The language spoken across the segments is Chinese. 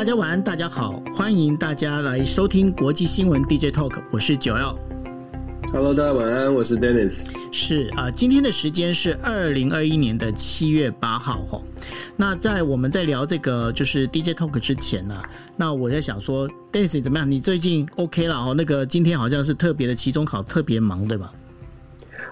大家晚安，大家好，欢迎大家来收听国际新闻 DJ Talk，我是九耀。Hello，大家晚安，我是 Dennis。是啊、呃，今天的时间是二零二一年的七月八号哈。那在我们在聊这个就是 DJ Talk 之前呢、啊，那我在想说，Dennis 怎么样？你最近 OK 了哦？那个今天好像是特别的期中考，特别忙对吧？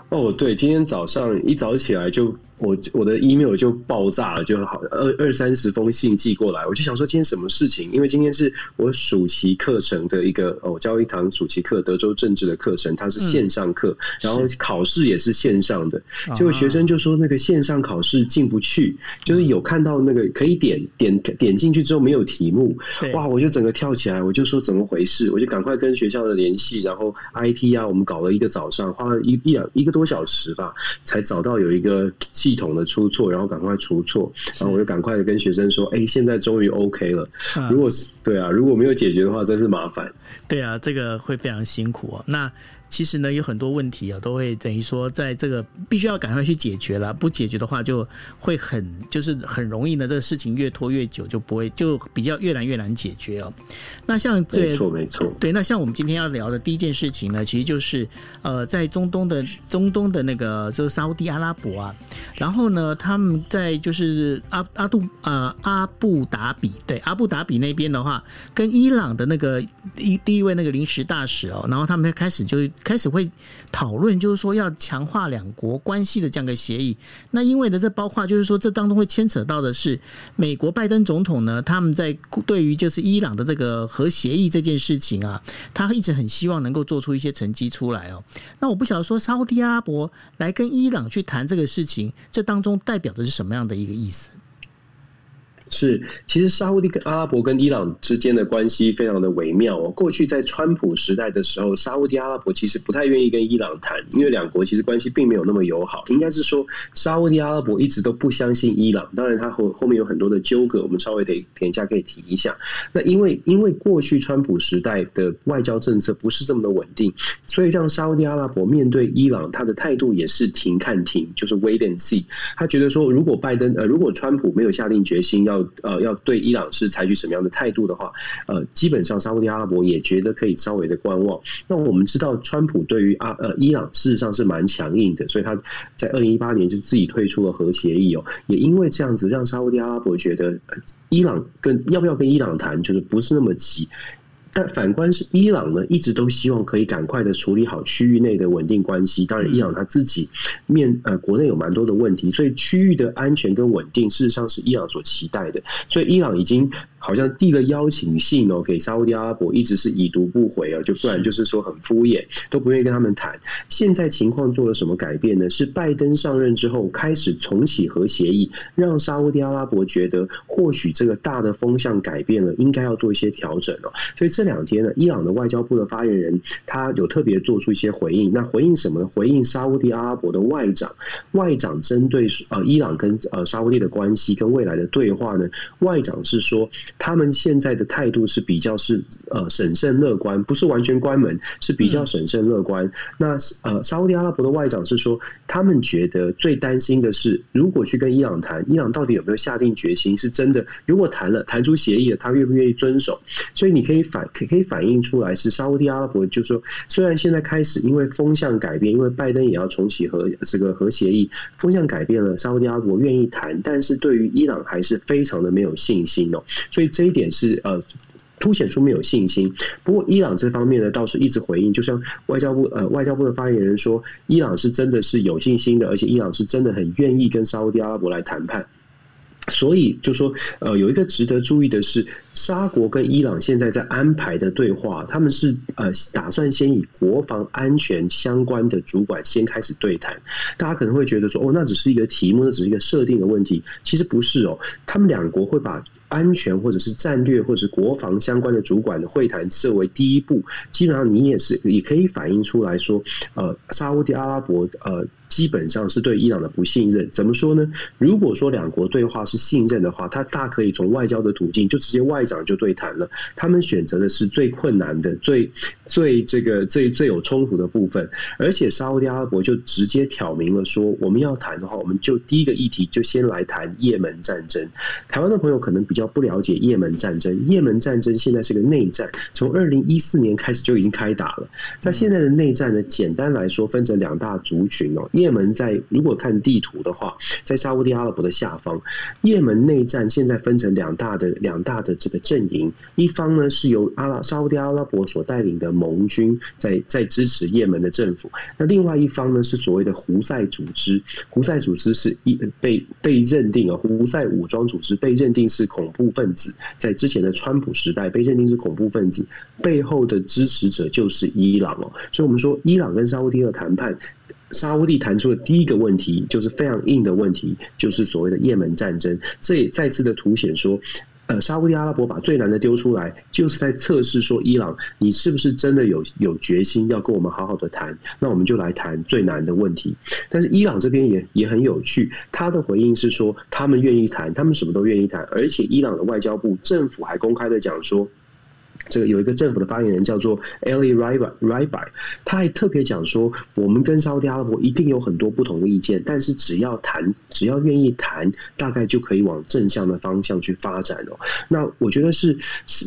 哦，对，今天早上一早起来就。我我的 email 就爆炸了，就好二二三十封信寄过来，我就想说今天什么事情？因为今天是我暑期课程的一个哦，教一堂暑期课，德州政治的课程，它是线上课，嗯、然后考试也是线上的。结果学生就说那个线上考试进不去，就是有看到那个可以点点点进去之后没有题目，哇！我就整个跳起来，我就说怎么回事？我就赶快跟学校的联系，然后 IT 啊，我们搞了一个早上，花了一一两一个多小时吧，才找到有一个。系统的出错，然后赶快出错，然后我就赶快的跟学生说：“哎，现在终于 OK 了。如果是对啊，如果没有解决的话，真是麻烦。对啊，这个会非常辛苦哦。那。其实呢，有很多问题啊，都会等于说，在这个必须要赶快去解决了，不解决的话，就会很就是很容易呢，这个事情越拖越久，就不会就比较越来越难解决哦。那像对，没错没错，对，那像我们今天要聊的第一件事情呢，其实就是呃，在中东的中东的那个就是沙乌地阿拉伯啊，然后呢，他们在就是阿阿杜呃阿布达比对阿布达比那边的话，跟伊朗的那个一第一位那个临时大使哦，然后他们开始就。开始会讨论，就是说要强化两国关系的这样一个协议。那因为呢这包括就是说，这当中会牵扯到的是美国拜登总统呢，他们在对于就是伊朗的这个核协议这件事情啊，他一直很希望能够做出一些成绩出来哦。那我不晓得说，沙乌地阿拉伯来跟伊朗去谈这个事情，这当中代表的是什么样的一个意思？是，其实沙乌地阿拉伯跟伊朗之间的关系非常的微妙哦。过去在川普时代的时候，沙乌地阿拉伯其实不太愿意跟伊朗谈，因为两国其实关系并没有那么友好。应该是说，沙乌地阿拉伯一直都不相信伊朗。当然，他后后面有很多的纠葛，我们稍微得等一下可以提一下。那因为因为过去川普时代的外交政策不是这么的稳定，所以让沙乌地阿拉伯面对伊朗，他的态度也是停看停，就是 wait and see。他觉得说，如果拜登呃，如果川普没有下定决心要呃，要对伊朗是采取什么样的态度的话，呃，基本上沙乌地阿拉伯也觉得可以稍微的观望。那我们知道，川普对于阿呃伊朗事实上是蛮强硬的，所以他在二零一八年就自己退出了核协议哦。也因为这样子，让沙乌地阿拉伯觉得伊朗跟要不要跟伊朗谈，就是不是那么急。但反观是伊朗呢，一直都希望可以赶快的处理好区域内的稳定关系。当然，伊朗他自己面呃国内有蛮多的问题，所以区域的安全跟稳定事实上是伊朗所期待的。所以伊朗已经好像递了邀请信哦，给沙乌地阿拉伯，一直是已读不回啊，就不然就是说很敷衍，都不愿意跟他们谈。现在情况做了什么改变呢？是拜登上任之后开始重启核协议，让沙乌地阿拉伯觉得或许这个大的风向改变了，应该要做一些调整哦。所以这两天呢，伊朗的外交部的发言人他有特别做出一些回应。那回应什么呢？回应沙乌地阿拉伯的外长，外长针对呃伊朗跟呃沙乌地的关系跟未来的对话呢，外长是说他们现在的态度是比较是呃审慎乐观，不是完全关门，是比较审慎乐观。嗯、那呃沙乌地阿拉伯的外长是说，他们觉得最担心的是，如果去跟伊朗谈，伊朗到底有没有下定决心？是真的？如果谈了，谈出协议了，他愿不愿意遵守？所以你可以反。可可以反映出来是沙乌地阿拉伯，就是说，虽然现在开始因为风向改变，因为拜登也要重启核这个核协议，风向改变了，沙乌地阿拉伯愿意谈，但是对于伊朗还是非常的没有信心哦。所以这一点是呃凸显出没有信心。不过伊朗这方面呢，倒是一直回应，就像外交部呃外交部的发言人说，伊朗是真的是有信心的，而且伊朗是真的很愿意跟沙乌地阿拉伯来谈判。所以就说，呃，有一个值得注意的是，沙国跟伊朗现在在安排的对话，他们是呃打算先以国防安全相关的主管先开始对谈。大家可能会觉得说，哦，那只是一个题目，那只是一个设定的问题。其实不是哦，他们两国会把安全或者是战略或者是国防相关的主管的会谈设为第一步。基本上，你也是也可以反映出来说，呃，沙乌地阿拉伯呃。基本上是对伊朗的不信任。怎么说呢？如果说两国对话是信任的话，他大可以从外交的途径就直接外长就对谈了。他们选择的是最困难的、最最这个最最有冲突的部分，而且沙乌地阿拉伯就直接挑明了说，我们要谈的话，我们就第一个议题就先来谈也门战争。台湾的朋友可能比较不了解也门战争，也门战争现在是个内战，从二零一四年开始就已经开打了。在现在的内战呢，简单来说分成两大族群哦。也门在如果看地图的话，在沙乌地阿拉伯的下方。也门内战现在分成两大的两大的这个阵营，一方呢是由阿拉沙乌地阿拉伯所带领的盟军在在支持也门的政府，那另外一方呢是所谓的胡塞组织。胡塞组织是一被被认定啊，胡塞武装组织被认定是恐怖分子，在之前的川普时代被认定是恐怖分子，背后的支持者就是伊朗哦。所以我们说，伊朗跟沙乌地的谈判。沙乌地谈出的第一个问题就是非常硬的问题，就是所谓的也门战争。这也再次的凸显说，呃，沙乌地阿拉伯把最难的丢出来，就是在测试说伊朗，你是不是真的有有决心要跟我们好好的谈？那我们就来谈最难的问题。但是伊朗这边也也很有趣，他的回应是说，他们愿意谈，他们什么都愿意谈，而且伊朗的外交部政府还公开的讲说。这个有一个政府的发言人叫做 Ali Raibai，他还特别讲说，我们跟沙乌地阿拉伯一定有很多不同的意见，但是只要谈，只要愿意谈，大概就可以往正向的方向去发展哦。那我觉得是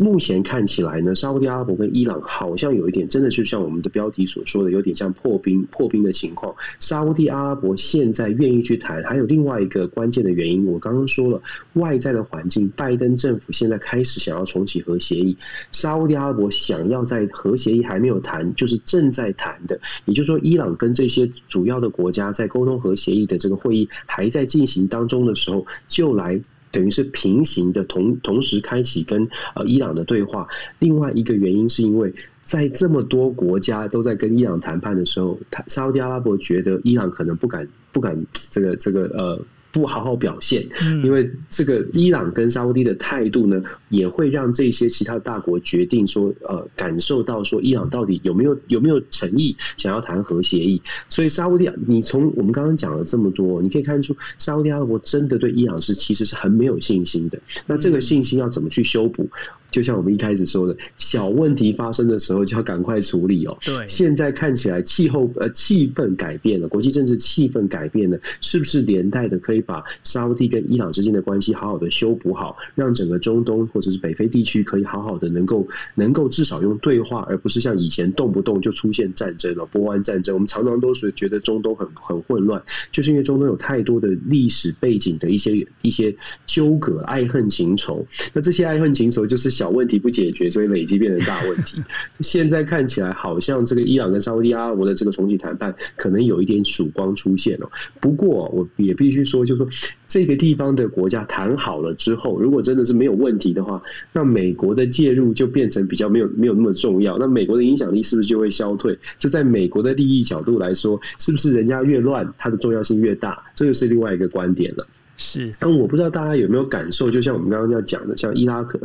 目前看起来呢，沙乌地阿拉伯跟伊朗好像有一点，真的就像我们的标题所说的，有点像破冰破冰的情况。沙乌地阿拉伯现在愿意去谈，还有另外一个关键的原因，我刚刚说了，外在的环境，拜登政府现在开始想要重启核协议。沙乌地阿拉伯想要在核协议还没有谈，就是正在谈的，也就是说，伊朗跟这些主要的国家在沟通核协议的这个会议还在进行当中的时候，就来等于是平行的同同时开启跟呃伊朗的对话。另外一个原因是因为在这么多国家都在跟伊朗谈判的时候，沙乌地阿拉伯觉得伊朗可能不敢不敢这个这个呃。不好好表现，因为这个伊朗跟沙乌地的态度呢，也会让这些其他大国决定说，呃，感受到说伊朗到底有没有有没有诚意想要谈核协议。所以沙乌地，你从我们刚刚讲了这么多，你可以看出沙乌地阿拉伯真的对伊朗是其实是很没有信心的。那这个信心要怎么去修补？就像我们一开始说的，小问题发生的时候就要赶快处理哦。对，现在看起来气候呃气氛改变了，国际政治气氛改变了，是不是连带的可以把沙乌地跟伊朗之间的关系好好的修补好，让整个中东或者是北非地区可以好好的能够能够至少用对话，而不是像以前动不动就出现战争了，波湾战争。我们常常都是觉得中东很很混乱，就是因为中东有太多的历史背景的一些一些纠葛、爱恨情仇。那这些爱恨情仇就是。小问题不解决，所以累积变成大问题。现在看起来好像这个伊朗跟沙乌地阿拉伯的这个重启谈判，可能有一点曙光出现了。不过我也必须说，就是说这个地方的国家谈好了之后，如果真的是没有问题的话，那美国的介入就变成比较没有没有那么重要。那美国的影响力是不是就会消退？这在美国的利益角度来说，是不是人家越乱，它的重要性越大？这个是另外一个观点了。是，但我不知道大家有没有感受，就像我们刚刚要讲的，像伊拉克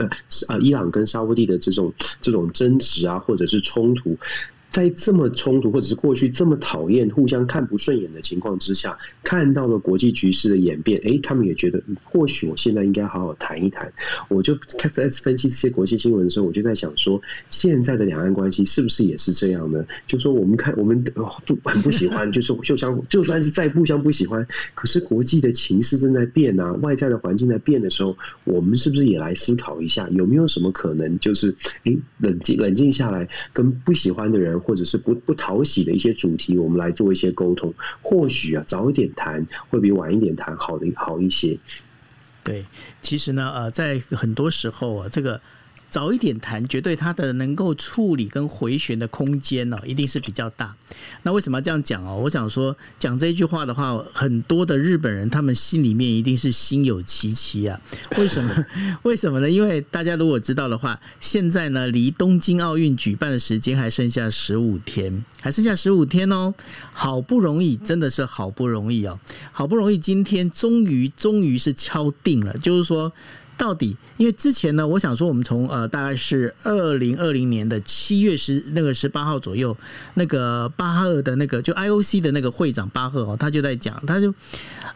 呃伊朗跟沙乌地的这种这种争执啊，或者是冲突。在这么冲突，或者是过去这么讨厌、互相看不顺眼的情况之下，看到了国际局势的演变，哎，他们也觉得或许我现在应该好好谈一谈。我就在分析这些国际新闻的时候，我就在想说，现在的两岸关系是不是也是这样呢？就说我们看，我们都很不喜欢，就是就像就算是再互相不喜欢，可是国际的情势正在变啊，外在的环境在变的时候，我们是不是也来思考一下，有没有什么可能，就是哎，冷静冷静下来，跟不喜欢的人。或者是不不讨喜的一些主题，我们来做一些沟通。或许啊，早一点谈会比晚一点谈好的好一些。对，其实呢，呃，在很多时候啊，这个。早一点谈，绝对它的能够处理跟回旋的空间呢，一定是比较大。那为什么要这样讲哦？我想说，讲这一句话的话，很多的日本人他们心里面一定是心有戚戚啊。为什么？为什么呢？因为大家如果知道的话，现在呢，离东京奥运举办的时间还剩下十五天，还剩下十五天哦。好不容易，真的是好不容易哦，好不容易今天终于终于是敲定了，就是说。到底，因为之前呢，我想说，我们从呃，大概是二零二零年的七月十那个十八号左右，那个巴赫的那个就 IOC 的那个会长巴赫哦，他就在讲，他就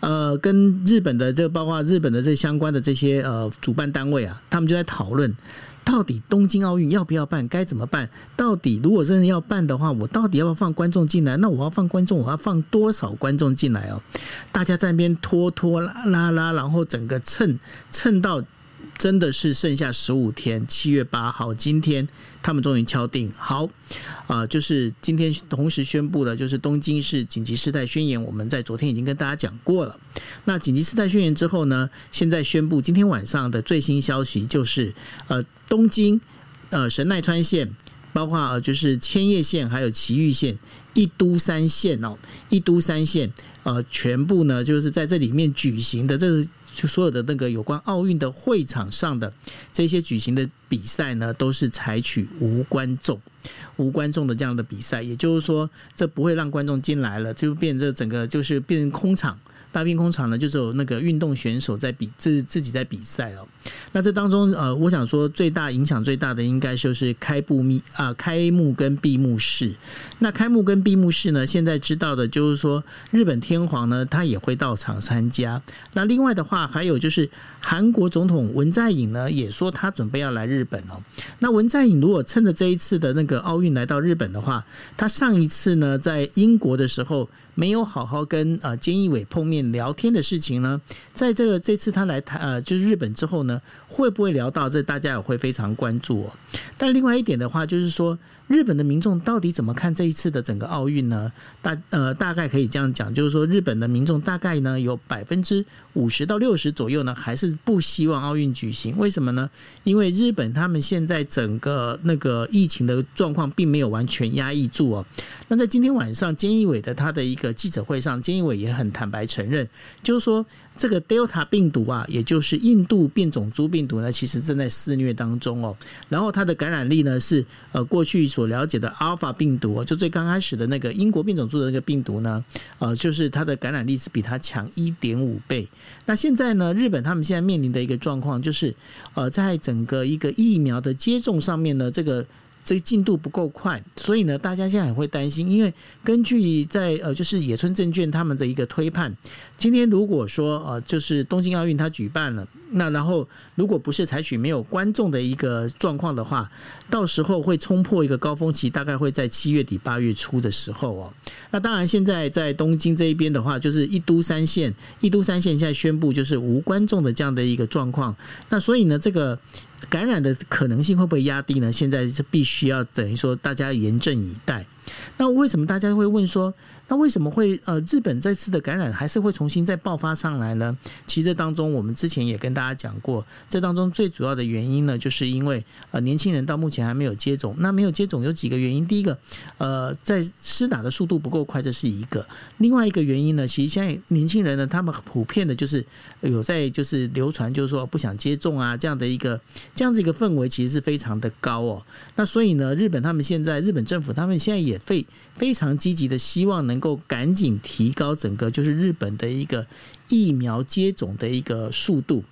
呃跟日本的这个包括日本的这相关的这些呃主办单位啊，他们就在讨论。到底东京奥运要不要办？该怎么办？到底如果真的要办的话，我到底要不要放观众进来？那我要放观众，我要放多少观众进来哦？大家在那边拖拖拉拉拉，然后整个蹭蹭到。真的是剩下十五天，七月八号，今天他们终于敲定好，啊、就是今天同时宣布的，就是东京市紧急事态宣言。我们在昨天已经跟大家讲过了。那紧急事态宣言之后呢，现在宣布今天晚上的最新消息就是，呃，东京呃神奈川县，包括呃就是千叶县还有埼玉县、一都三县哦，一都三县呃全部呢就是在这里面举行的这个。就所有的那个有关奥运的会场上的这些举行的比赛呢，都是采取无观众、无观众的这样的比赛，也就是说，这不会让观众进来了，就变这整个就是变成空场。大变空场呢，就是有那个运动选手在比自自己在比赛哦。那这当中呃，我想说最大影响最大的应该就是开幕密啊，开幕跟闭幕式。那开幕跟闭幕式呢，现在知道的就是说日本天皇呢，他也会到场参加。那另外的话，还有就是韩国总统文在寅呢，也说他准备要来日本哦。那文在寅如果趁着这一次的那个奥运来到日本的话，他上一次呢在英国的时候。没有好好跟呃菅义伟碰面聊天的事情呢，在这个这次他来台呃就是日本之后呢，会不会聊到这？大家也会非常关注哦。但另外一点的话，就是说。日本的民众到底怎么看这一次的整个奥运呢？大呃大概可以这样讲，就是说日本的民众大概呢有百分之五十到六十左右呢，还是不希望奥运举行。为什么呢？因为日本他们现在整个那个疫情的状况并没有完全压抑住哦。那在今天晚上，菅义伟的他的一个记者会上，菅义伟也很坦白承认，就是说。这个 Delta 病毒啊，也就是印度变种株病毒呢，其实正在肆虐当中哦。然后它的感染力呢，是呃过去所了解的阿尔法病毒，就最刚开始的那个英国变种株的那个病毒呢，呃，就是它的感染力是比它强一点五倍。那现在呢，日本他们现在面临的一个状况就是，呃，在整个一个疫苗的接种上面呢，这个。这个进度不够快，所以呢，大家现在也会担心。因为根据在呃，就是野村证券他们的一个推判，今天如果说呃，就是东京奥运它举办了，那然后如果不是采取没有观众的一个状况的话，到时候会冲破一个高峰期，大概会在七月底八月初的时候哦。那当然，现在在东京这一边的话，就是一都三县，一都三县现在宣布就是无观众的这样的一个状况。那所以呢，这个。感染的可能性会不会压低呢？现在是必须要等于说大家严阵以待。那为什么大家会问说？那为什么会呃日本这次的感染还是会重新再爆发上来呢？其实当中我们之前也跟大家讲过，这当中最主要的原因呢，就是因为呃年轻人到目前还没有接种。那没有接种有几个原因，第一个呃在施打的速度不够快，这是一个；另外一个原因呢，其实现在年轻人呢，他们普遍的就是有在就是流传，就是说不想接种啊这样的一个这样子一个氛围，其实是非常的高哦。那所以呢，日本他们现在日本政府他们现在也非非常积极的希望能。够赶紧提高整个就是日本的一个疫苗接种的一个速度，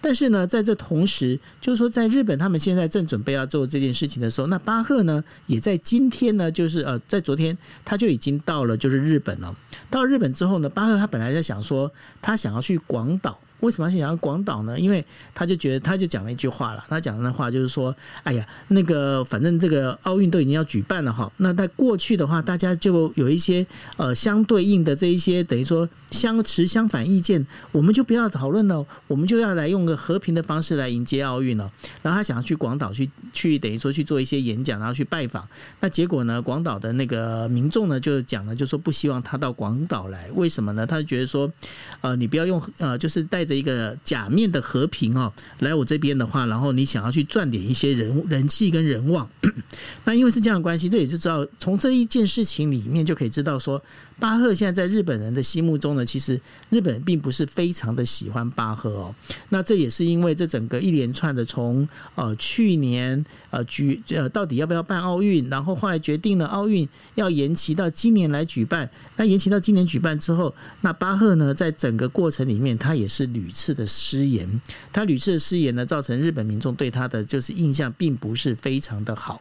但是呢，在这同时，就是说，在日本他们现在正准备要做这件事情的时候，那巴赫呢，也在今天呢，就是呃，在昨天他就已经到了就是日本了。到日本之后呢，巴赫他本来在想说，他想要去广岛。为什么要想要广岛呢？因为他就觉得，他就讲了一句话了。他讲的那话就是说：“哎呀，那个反正这个奥运都已经要举办了哈，那在过去的话，大家就有一些呃相对应的这一些等于说相持相反意见，我们就不要讨论了，我们就要来用个和平的方式来迎接奥运了。”然后他想要去广岛去去等于说去做一些演讲，然后去拜访。那结果呢，广岛的那个民众呢就讲了，就说不希望他到广岛来。为什么呢？他就觉得说，呃，你不要用呃，就是带。的一个假面的和平哦，来我这边的话，然后你想要去赚点一些人人气跟人望，那因为是这样的关系，这也就知道从这一件事情里面就可以知道说。巴赫现在在日本人的心目中呢，其实日本并不是非常的喜欢巴赫哦。那这也是因为这整个一连串的从呃去年呃举呃到底要不要办奥运，然后后来决定了奥运要延期到今年来举办。那延期到今年举办之后，那巴赫呢在整个过程里面他也是屡屡次的失言，他屡次的失言呢，造成日本民众对他的就是印象并不是非常的好。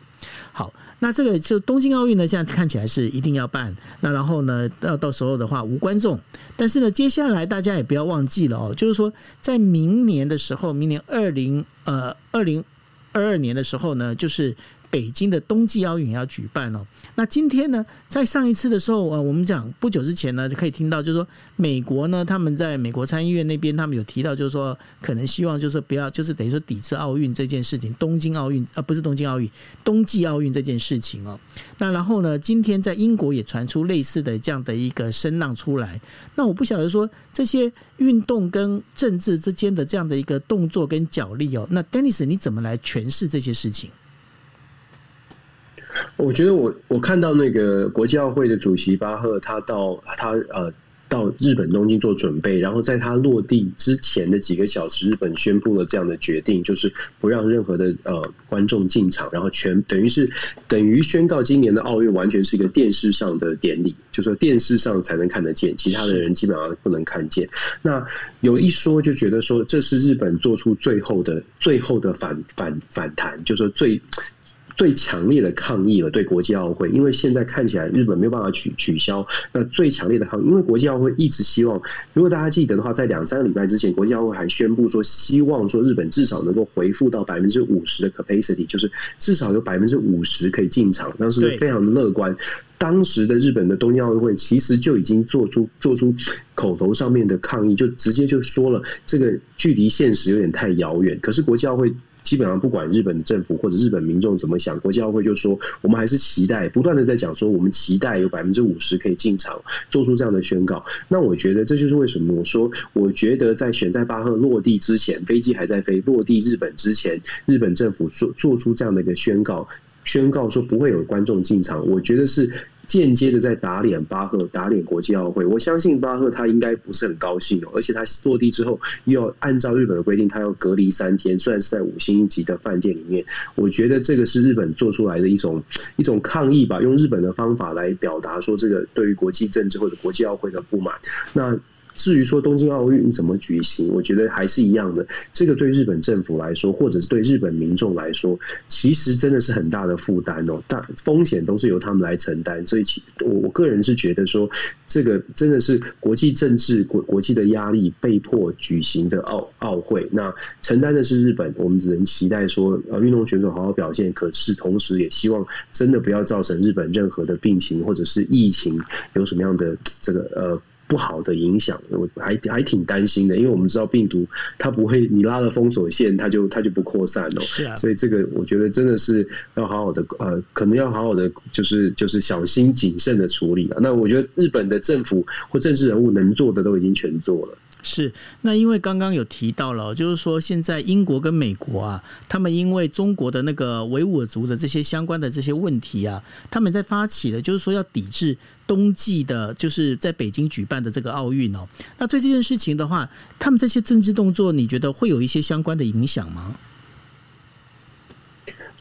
好，那这个就东京奥运呢，现在看起来是一定要办。那然后呢，到到时候的话无观众，但是呢，接下来大家也不要忘记了哦，就是说在明年的时候，明年二零呃二零二二年的时候呢，就是。北京的冬季奥运要举办哦。那今天呢，在上一次的时候，呃，我们讲不久之前呢，就可以听到，就是说美国呢，他们在美国参议院那边，他们有提到，就是说可能希望，就是不要，就是等于说抵制奥运这件事情，东京奥运啊，不是东京奥运，冬季奥运这件事情哦。那然后呢，今天在英国也传出类似的这样的一个声浪出来。那我不晓得说这些运动跟政治之间的这样的一个动作跟角力哦。那 Dennis，你怎么来诠释这些事情？我觉得我我看到那个国际奥会的主席巴赫，他到他呃到日本东京做准备，然后在他落地之前的几个小时，日本宣布了这样的决定，就是不让任何的呃观众进场，然后全等于是等于宣告今年的奥运完全是一个电视上的典礼，就是说电视上才能看得见，其他的人基本上不能看见。那有一说就觉得说这是日本做出最后的最后的反反反弹，就是说最。最强烈的抗议了，对国际奥会，因为现在看起来日本没有办法取取消。那最强烈的抗，因为国际奥会一直希望，如果大家记得的话，在两三个礼拜之前，国际奥会还宣布说，希望说日本至少能够恢复到百分之五十的 capacity，就是至少有百分之五十可以进场，当时非常的乐观。当时的日本的东京奥运会其实就已经做出做出口头上面的抗议，就直接就说了，这个距离现实有点太遥远。可是国际奥会。基本上不管日本政府或者日本民众怎么想，国际奥会就说我们还是期待，不断的在讲说我们期待有百分之五十可以进场，做出这样的宣告。那我觉得这就是为什么我说，我觉得在选在巴赫落地之前，飞机还在飞，落地日本之前，日本政府做做出这样的一个宣告，宣告说不会有观众进场，我觉得是。间接的在打脸巴赫，打脸国际奥会。我相信巴赫他应该不是很高兴哦，而且他落地之后又要按照日本的规定，他要隔离三天，虽然是在五星级的饭店里面。我觉得这个是日本做出来的一种一种抗议吧，用日本的方法来表达说这个对于国际政治或者国际奥会的不满。那。至于说东京奥运怎么举行，我觉得还是一样的。这个对日本政府来说，或者是对日本民众来说，其实真的是很大的负担哦。大风险都是由他们来承担。所以其，我我个人是觉得说，这个真的是国际政治、国国际的压力被迫举行的奥奥会。那承担的是日本，我们只能期待说，呃，运动选手好好表现。可是，同时也希望真的不要造成日本任何的病情或者是疫情有什么样的这个呃。不好的影响，我还还挺担心的，因为我们知道病毒它不会，你拉了封锁线，它就它就不扩散了。是啊，所以这个我觉得真的是要好好的，呃，可能要好好的，就是就是小心谨慎的处理了。那我觉得日本的政府或政治人物能做的都已经全做了。是，那因为刚刚有提到了，就是说现在英国跟美国啊，他们因为中国的那个维吾尔族的这些相关的这些问题啊，他们在发起的，就是说要抵制冬季的，就是在北京举办的这个奥运哦。那对这件事情的话，他们这些政治动作，你觉得会有一些相关的影响吗？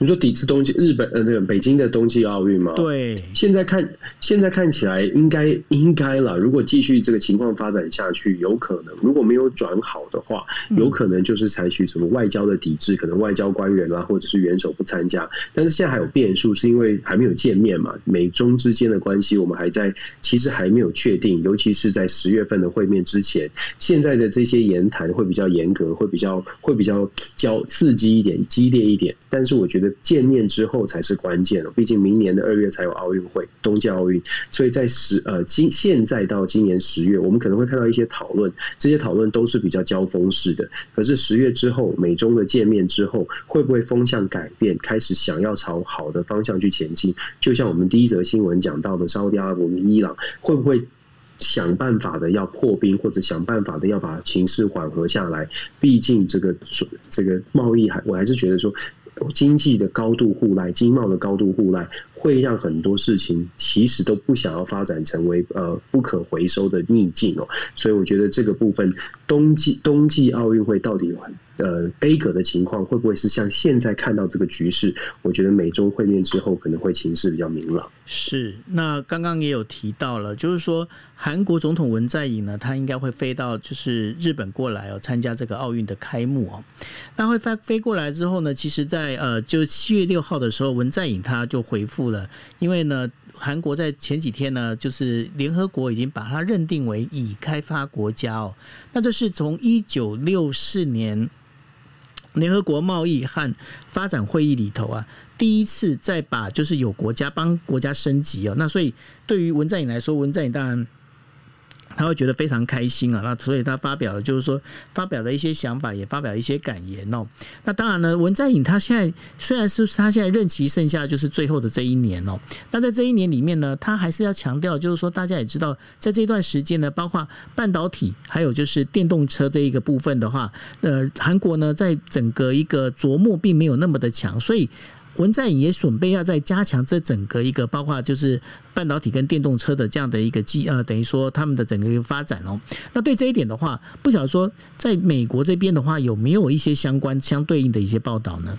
你说抵制东京日本呃那个北京的冬季奥运吗？对，现在看现在看起来应该应该了。如果继续这个情况发展下去，有可能如果没有转好的话，有可能就是采取什么外交的抵制，可能外交官员啊或者是元首不参加。但是现在还有变数，是因为还没有见面嘛，美中之间的关系我们还在其实还没有确定，尤其是在十月份的会面之前，现在的这些言谈会比较严格，会比较会比较较刺激一点、激烈一点。但是我觉得。见面之后才是关键了，毕竟明年的二月才有奥运会，冬季奥运，所以在十呃今现在到今年十月，我们可能会看到一些讨论，这些讨论都是比较交锋式的。可是十月之后，美中的见面之后，会不会风向改变，开始想要朝好的方向去前进？就像我们第一则新闻讲到的，沙乌地阿拉伯、伊朗会不会想办法的要破冰，或者想办法的要把情势缓和下来？毕竟这个这个贸易还，我还是觉得说。经济的高度互赖，经贸的高度互赖，会让很多事情其实都不想要发展成为呃不可回收的逆境哦。所以我觉得这个部分冬季冬季奥运会到底有呃杯葛的情况，会不会是像现在看到这个局势？我觉得美中会面之后可能会情势比较明朗。是，那刚刚也有提到了，就是说韩国总统文在寅呢，他应该会飞到就是日本过来哦，参加这个奥运的开幕哦。那会飞飞过来之后呢，其实在呃，就七月六号的时候，文在寅他就回复了，因为呢，韩国在前几天呢，就是联合国已经把它认定为已开发国家哦。那这是从一九六四年联合国贸易和发展会议里头啊。第一次再把就是有国家帮国家升级哦，那所以对于文在寅来说，文在寅当然他会觉得非常开心啊，那所以他发表了就是说发表了一些想法，也发表一些感言哦。那当然呢，文在寅他现在虽然是他现在任期剩下就是最后的这一年哦，那在这一年里面呢，他还是要强调就是说大家也知道，在这段时间呢，包括半导体还有就是电动车这一个部分的话，呃，韩国呢在整个一个琢磨并没有那么的强，所以。文在寅也准备要再加强这整个一个，包括就是半导体跟电动车的这样的一个机呃，等于说他们的整个一个发展哦。那对这一点的话，不晓得说在美国这边的话，有没有一些相关相对应的一些报道呢？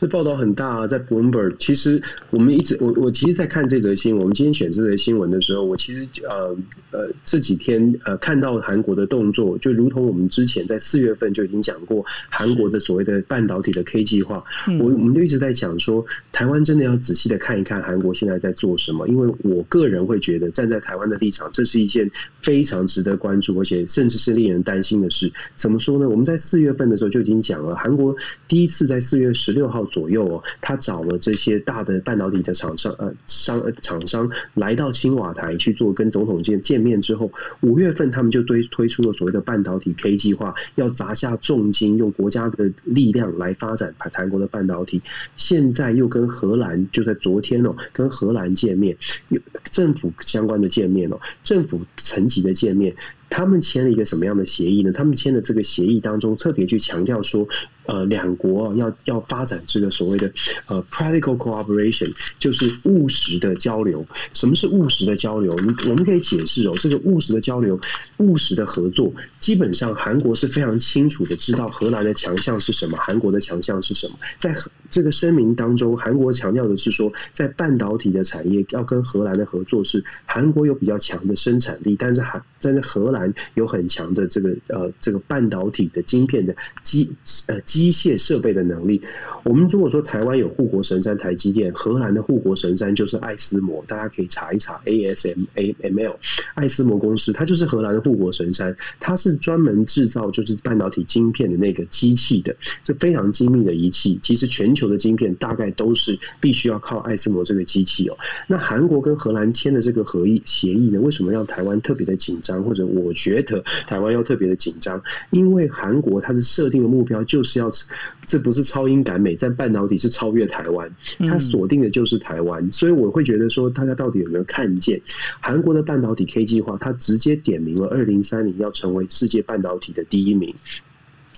这报道很大啊，在 Bloomberg。其实我们一直，我我其实，在看这则新闻。我们今天选这则新闻的时候，我其实呃呃这几天呃看到韩国的动作，就如同我们之前在四月份就已经讲过韩国的所谓的半导体的 K 计划。我我们就一直在讲说，台湾真的要仔细的看一看韩国现在在做什么。因为我个人会觉得，站在台湾的立场，这是一件非常值得关注，而且甚至是令人担心的事。怎么说呢？我们在四月份的时候就已经讲了，韩国第一次在四月十六六号左右哦，他找了这些大的半导体的厂商呃商厂商来到青瓦台去做跟总统见见面之后，五月份他们就推推出了所谓的半导体 K 计划，要砸下重金用国家的力量来发展韩国的半导体。现在又跟荷兰就在昨天哦，跟荷兰见面，有政府相关的见面哦，政府层级的见面。他们签了一个什么样的协议呢？他们签的这个协议当中，特别去强调说，呃，两国要要发展这个所谓的呃 practical cooperation，就是务实的交流。什么是务实的交流？我们可以解释哦，这个务实的交流、务实的合作，基本上韩国是非常清楚的知道荷兰的强项是什么，韩国的强项是什么。在这个声明当中，韩国强调的是说，在半导体的产业要跟荷兰的合作，是韩国有比较强的生产力，但是还在荷兰。有很强的这个呃这个半导体的晶片的机呃机械设备的能力。我们如果说台湾有护国神山台积电，荷兰的护国神山就是艾斯摩，大家可以查一查 ASML 艾斯摩公司，它就是荷兰的护国神山，它是专门制造就是半导体晶片的那个机器的，这非常精密的仪器。其实全球的晶片大概都是必须要靠艾斯摩这个机器哦。那韩国跟荷兰签的这个合议协议呢，为什么让台湾特别的紧张？或者我觉得台湾要特别的紧张，因为韩国它是设定的目标就是要，这不是超英赶美，在半导体是超越台湾，它锁定的就是台湾，所以我会觉得说，大家到底有没有看见韩国的半导体 K 计划？它直接点明了二零三零要成为世界半导体的第一名。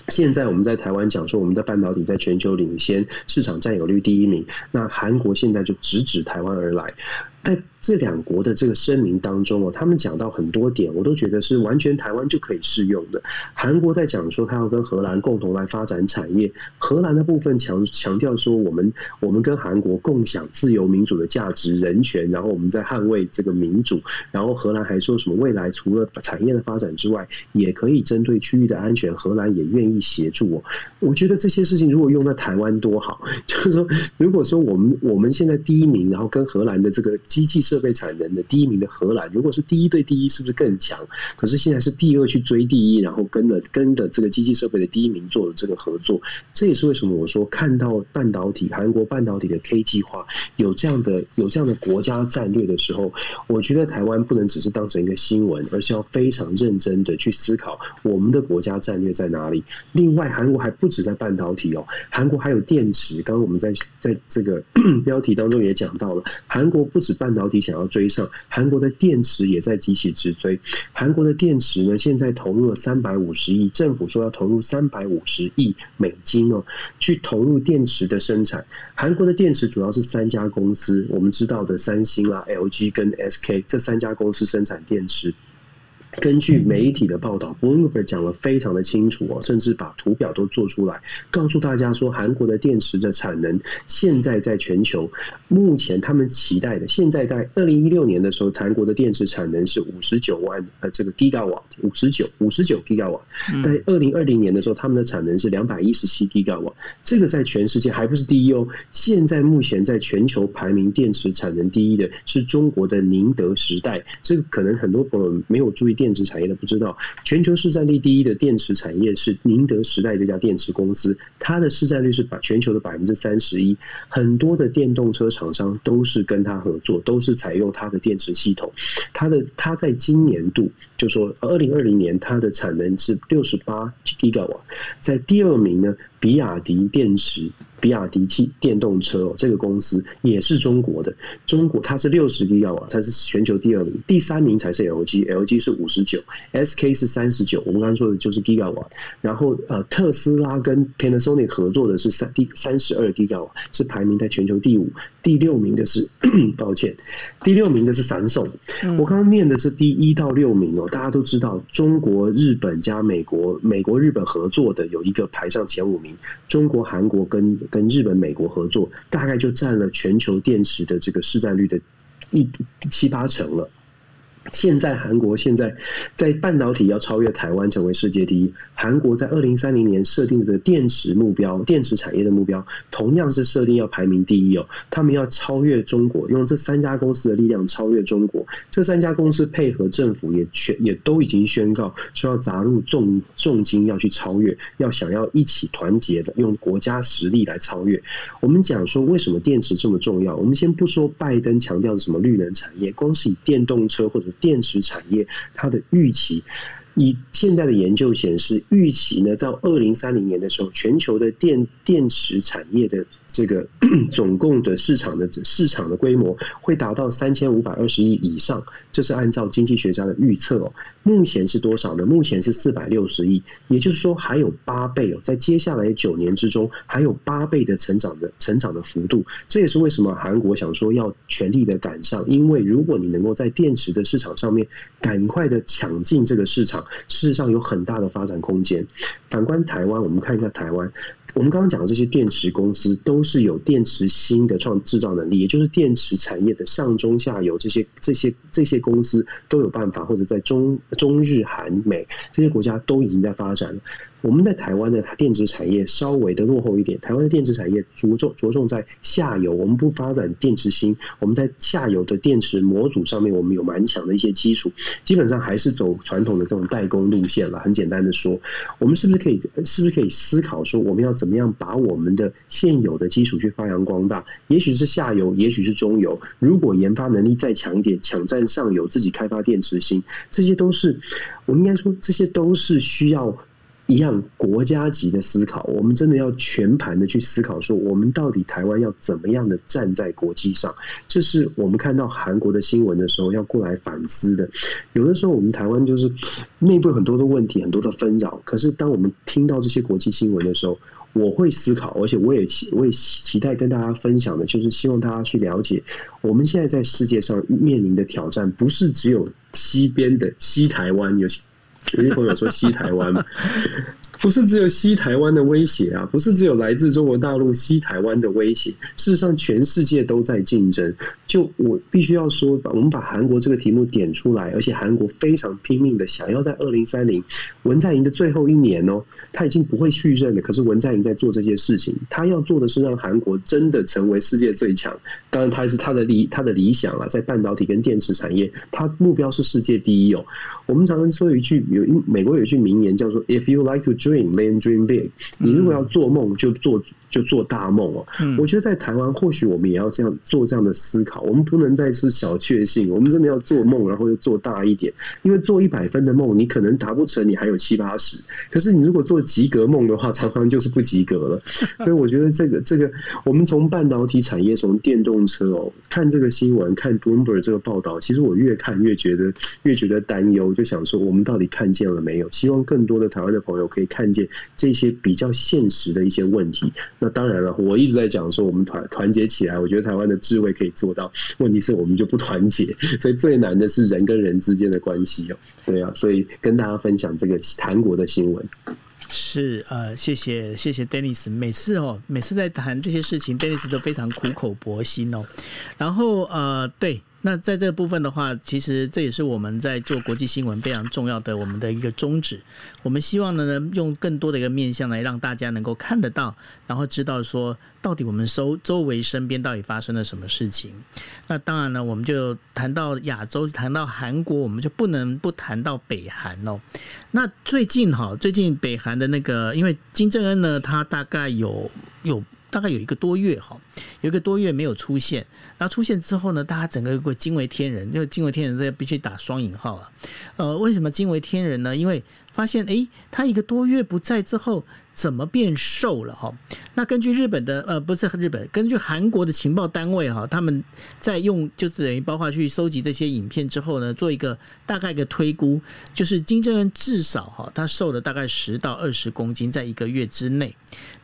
现在我们在台湾讲说，我们的半导体在全球领先，市场占有率第一名，那韩国现在就直指台湾而来。在这两国的这个声明当中哦，他们讲到很多点，我都觉得是完全台湾就可以适用的。韩国在讲说他要跟荷兰共同来发展产业，荷兰的部分强强调说我们我们跟韩国共享自由民主的价值人权，然后我们在捍卫这个民主。然后荷兰还说什么未来除了产业的发展之外，也可以针对区域的安全，荷兰也愿意协助哦。我觉得这些事情如果用在台湾多好，就是说如果说我们我们现在第一名，然后跟荷兰的这个。机器设备产能的第一名的荷兰，如果是第一对第一，是不是更强？可是现在是第二去追第一，然后跟了跟的这个机器设备的第一名做了这个合作，这也是为什么我说看到半导体韩国半导体的 K 计划有这样的有这样的国家战略的时候，我觉得台湾不能只是当成一个新闻，而是要非常认真的去思考我们的国家战略在哪里。另外，韩国还不止在半导体哦，韩国还有电池。刚刚我们在在这个 标题当中也讲到了，韩国不止。半导体想要追上，韩国的电池也在急起直追。韩国的电池呢，现在投入了三百五十亿，政府说要投入三百五十亿美金哦，去投入电池的生产。韩国的电池主要是三家公司，我们知道的三星啊、LG 跟 SK 这三家公司生产电池。根据媒体的报道，Bloomberg 讲了非常的清楚哦，甚至把图表都做出来，告诉大家说，韩国的电池的产能现在在全球，目前他们期待的，现在在二零一六年的时候，韩国的电池产能是五十九万呃这个 Gigawatt，五十九五十九 Gigawatt，在二零二零年的时候，他们的产能是两百一十七 Gigawatt，这个在全世界还不是第一哦，现在目前在全球排名电池产能第一的是中国的宁德时代，这个可能很多朋友没有注意电电池产业的不知道，全球市占率第一的电池产业是宁德时代这家电池公司，它的市占率是百全球的百分之三十一，很多的电动车厂商都是跟它合作，都是采用它的电池系统。它的它在今年度就说二零二零年它的产能是六十八 Giga 瓦在第二名呢，比亚迪电池。比亚迪汽电动车哦，这个公司也是中国的。中国它是六十 Gigawatt，它是全球第二名，第三名才是 LG，LG 是五十九，SK 是三十九。我们刚刚说的就是 Gigawatt。然后呃，特斯拉跟 Panasonic 合作的是三第三十二 Gigawatt，是排名在全球第五。第六名的是，抱歉，第六名的是三送。我刚刚念的是第一到六名哦，大家都知道，中国、日本加美国，美国、日本合作的有一个排上前五名，中国、韩国跟跟日本、美国合作，大概就占了全球电池的这个市占率的一七八成了。现在韩国现在在半导体要超越台湾成为世界第一。韩国在二零三零年设定的电池目标，电池产业的目标同样是设定要排名第一哦。他们要超越中国，用这三家公司的力量超越中国。这三家公司配合政府也全也都已经宣告说要砸入重重金要去超越，要想要一起团结的用国家实力来超越。我们讲说为什么电池这么重要？我们先不说拜登强调的什么绿能产业，光是以电动车或者电池产业，它的预期，以现在的研究显示，预期呢，在二零三零年的时候，全球的电电池产业的。这个 总共的市场的市场的规模会达到三千五百二十亿以上，这是按照经济学家的预测哦。目前是多少呢？目前是四百六十亿，也就是说还有八倍哦，在接下来九年之中还有八倍的成长的成长的幅度。这也是为什么韩国想说要全力的赶上，因为如果你能够在电池的市场上面赶快的抢进这个市场，事实上有很大的发展空间。反观台湾，我们看一下台湾。我们刚刚讲的这些电池公司都是有电池芯的创制造能力，也就是电池产业的上中下游这些这些这些公司都有办法，或者在中中日韩美这些国家都已经在发展了。我们在台湾的电子产业稍微的落后一点，台湾的电子产业着重着重在下游，我们不发展电池芯，我们在下游的电池模组上面，我们有蛮强的一些基础，基本上还是走传统的这种代工路线了。很简单的说，我们是不是可以，是不是可以思考说，我们要怎么样把我们的现有的基础去发扬光大？也许是下游，也许是中游。如果研发能力再强一点，抢占上游，自己开发电池芯，这些都是我们应该说，这些都是需要。一样国家级的思考，我们真的要全盘的去思考，说我们到底台湾要怎么样的站在国际上？这是我们看到韩国的新闻的时候要过来反思的。有的时候我们台湾就是内部很多的问题，很多的纷扰。可是当我们听到这些国际新闻的时候，我会思考，而且我也期我也期待跟大家分享的，就是希望大家去了解，我们现在在世界上面临的挑战，不是只有西边的西台湾有。有些朋友说西台湾，不是只有西台湾的威胁啊，不是只有来自中国大陆西台湾的威胁。事实上，全世界都在竞争。就我必须要说，把我们把韩国这个题目点出来，而且韩国非常拼命的想要在二零三零文在寅的最后一年哦，他已经不会续任了。可是文在寅在做这些事情，他要做的是让韩国真的成为世界最强。当然，他是他的理他的理想啊，在半导体跟电池产业，他目标是世界第一哦。我们常常说一句，有一美国有一句名言叫做 “If you like to dream, then dream big。”你如果要做梦，就做就做大梦哦。我觉得在台湾，或许我们也要这样做这样的思考。我们不能再是小确幸，我们真的要做梦，然后又做大一点。因为做一百分的梦，你可能达不成，你还有七八十。可是你如果做及格梦的话，常常就是不及格了。所以我觉得这个这个，我们从半导体产业，从电动车哦，看这个新闻，看 Bloomberg 这个报道，其实我越看越觉得越觉得担忧。就想说，我们到底看见了没有？希望更多的台湾的朋友可以看见这些比较现实的一些问题。那当然了，我一直在讲说我们团团结起来，我觉得台湾的智慧可以做到。问题是我们就不团结，所以最难的是人跟人之间的关系哦。对啊，所以跟大家分享这个韩国的新闻。是呃，谢谢谢谢 Dennis，每次哦，每次在谈这些事情，Dennis 都非常苦口婆心哦。然后呃，对。那在这个部分的话，其实这也是我们在做国际新闻非常重要的我们的一个宗旨。我们希望呢，用更多的一个面向来让大家能够看得到，然后知道说到底我们周周围身边到底发生了什么事情。那当然呢，我们就谈到亚洲，谈到韩国，我们就不能不谈到北韩哦。那最近哈，最近北韩的那个，因为金正恩呢，他大概有有。大概有一个多月哈，有一个多月没有出现，然后出现之后呢，大家整个会惊为天人，因为惊为天人这必须打双引号啊。呃，为什么惊为天人呢？因为发现诶，他一个多月不在之后。怎么变瘦了哈？那根据日本的呃，不是日本，根据韩国的情报单位哈，他们在用就是等于包括去收集这些影片之后呢，做一个大概一个推估，就是金正恩至少哈，他瘦了大概十到二十公斤，在一个月之内。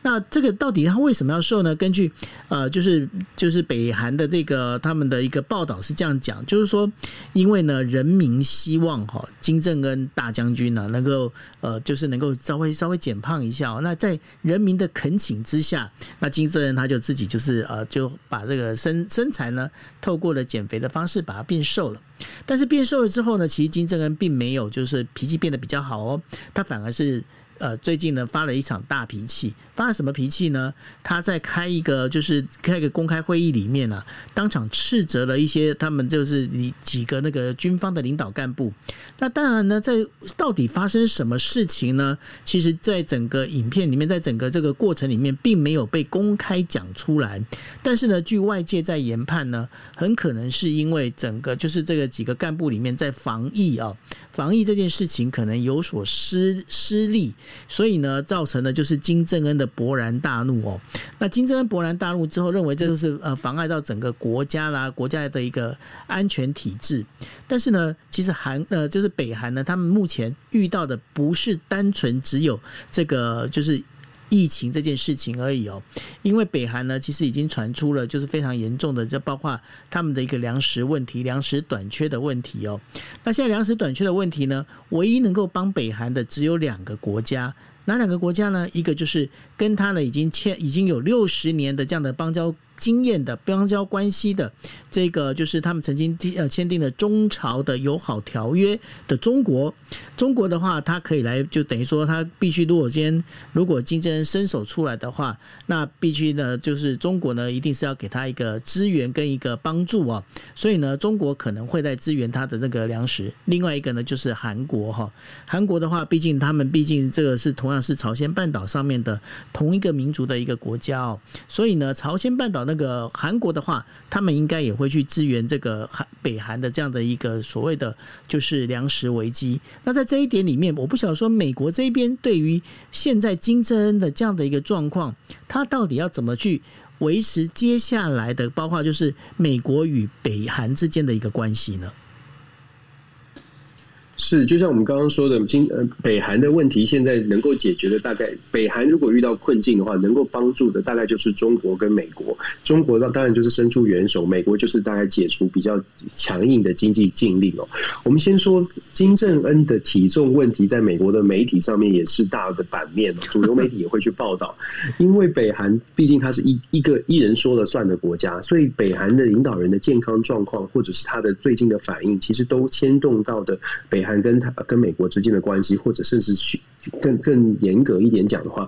那这个到底他为什么要瘦呢？根据呃，就是就是北韩的这个他们的一个报道是这样讲，就是说，因为呢，人民希望哈金正恩大将军呢能够呃，就是能够稍微稍微减胖一下哦。那在人民的恳请之下，那金正恩他就自己就是呃，就把这个身身材呢，透过了减肥的方式把它变瘦了。但是变瘦了之后呢，其实金正恩并没有就是脾气变得比较好哦，他反而是。呃，最近呢发了一场大脾气，发了什么脾气呢？他在开一个就是开一个公开会议里面啊，当场斥责了一些他们就是你几个那个军方的领导干部。那当然呢，在到底发生什么事情呢？其实，在整个影片里面，在整个这个过程里面，并没有被公开讲出来。但是呢，据外界在研判呢，很可能是因为整个就是这个几个干部里面在防疫啊，防疫这件事情可能有所失失利。所以呢，造成的就是金正恩的勃然大怒哦。那金正恩勃然大怒之后，认为这就是呃妨碍到整个国家啦，国家的一个安全体制。但是呢，其实韩呃就是北韩呢，他们目前遇到的不是单纯只有这个就是。疫情这件事情而已哦，因为北韩呢，其实已经传出了就是非常严重的，就包括他们的一个粮食问题、粮食短缺的问题哦。那现在粮食短缺的问题呢，唯一能够帮北韩的只有两个国家，哪两个国家呢？一个就是跟他呢已经签已经有六十年的这样的邦交。经验的邦交关系的这个，就是他们曾经呃签订了中朝的友好条约的中国。中国的话，他可以来，就等于说他必须，如果今天如果金正恩伸手出来的话，那必须呢，就是中国呢，一定是要给他一个支援跟一个帮助啊。所以呢，中国可能会在支援他的那个粮食。另外一个呢，就是韩国哈，韩国的话，毕竟他们毕竟这个是同样是朝鲜半岛上面的同一个民族的一个国家哦，所以呢，朝鲜半岛呢那个韩国的话，他们应该也会去支援这个韩北韩的这样的一个所谓的就是粮食危机。那在这一点里面，我不晓得说美国这边对于现在金正恩的这样的一个状况，他到底要怎么去维持接下来的，包括就是美国与北韩之间的一个关系呢？是，就像我们刚刚说的，今呃北韩的问题现在能够解决的，大概北韩如果遇到困境的话，能够帮助的大概就是中国跟美国。中国那当然就是伸出援手，美国就是大概解除比较强硬的经济禁令哦。我们先说金正恩的体重问题，在美国的媒体上面也是大的版面哦，主流媒体也会去报道。因为北韩毕竟它是一一个一人说了算的国家，所以北韩的领导人的健康状况，或者是他的最近的反应，其实都牵动到的北韩。跟他跟美国之间的关系，或者甚至去更更严格一点讲的话，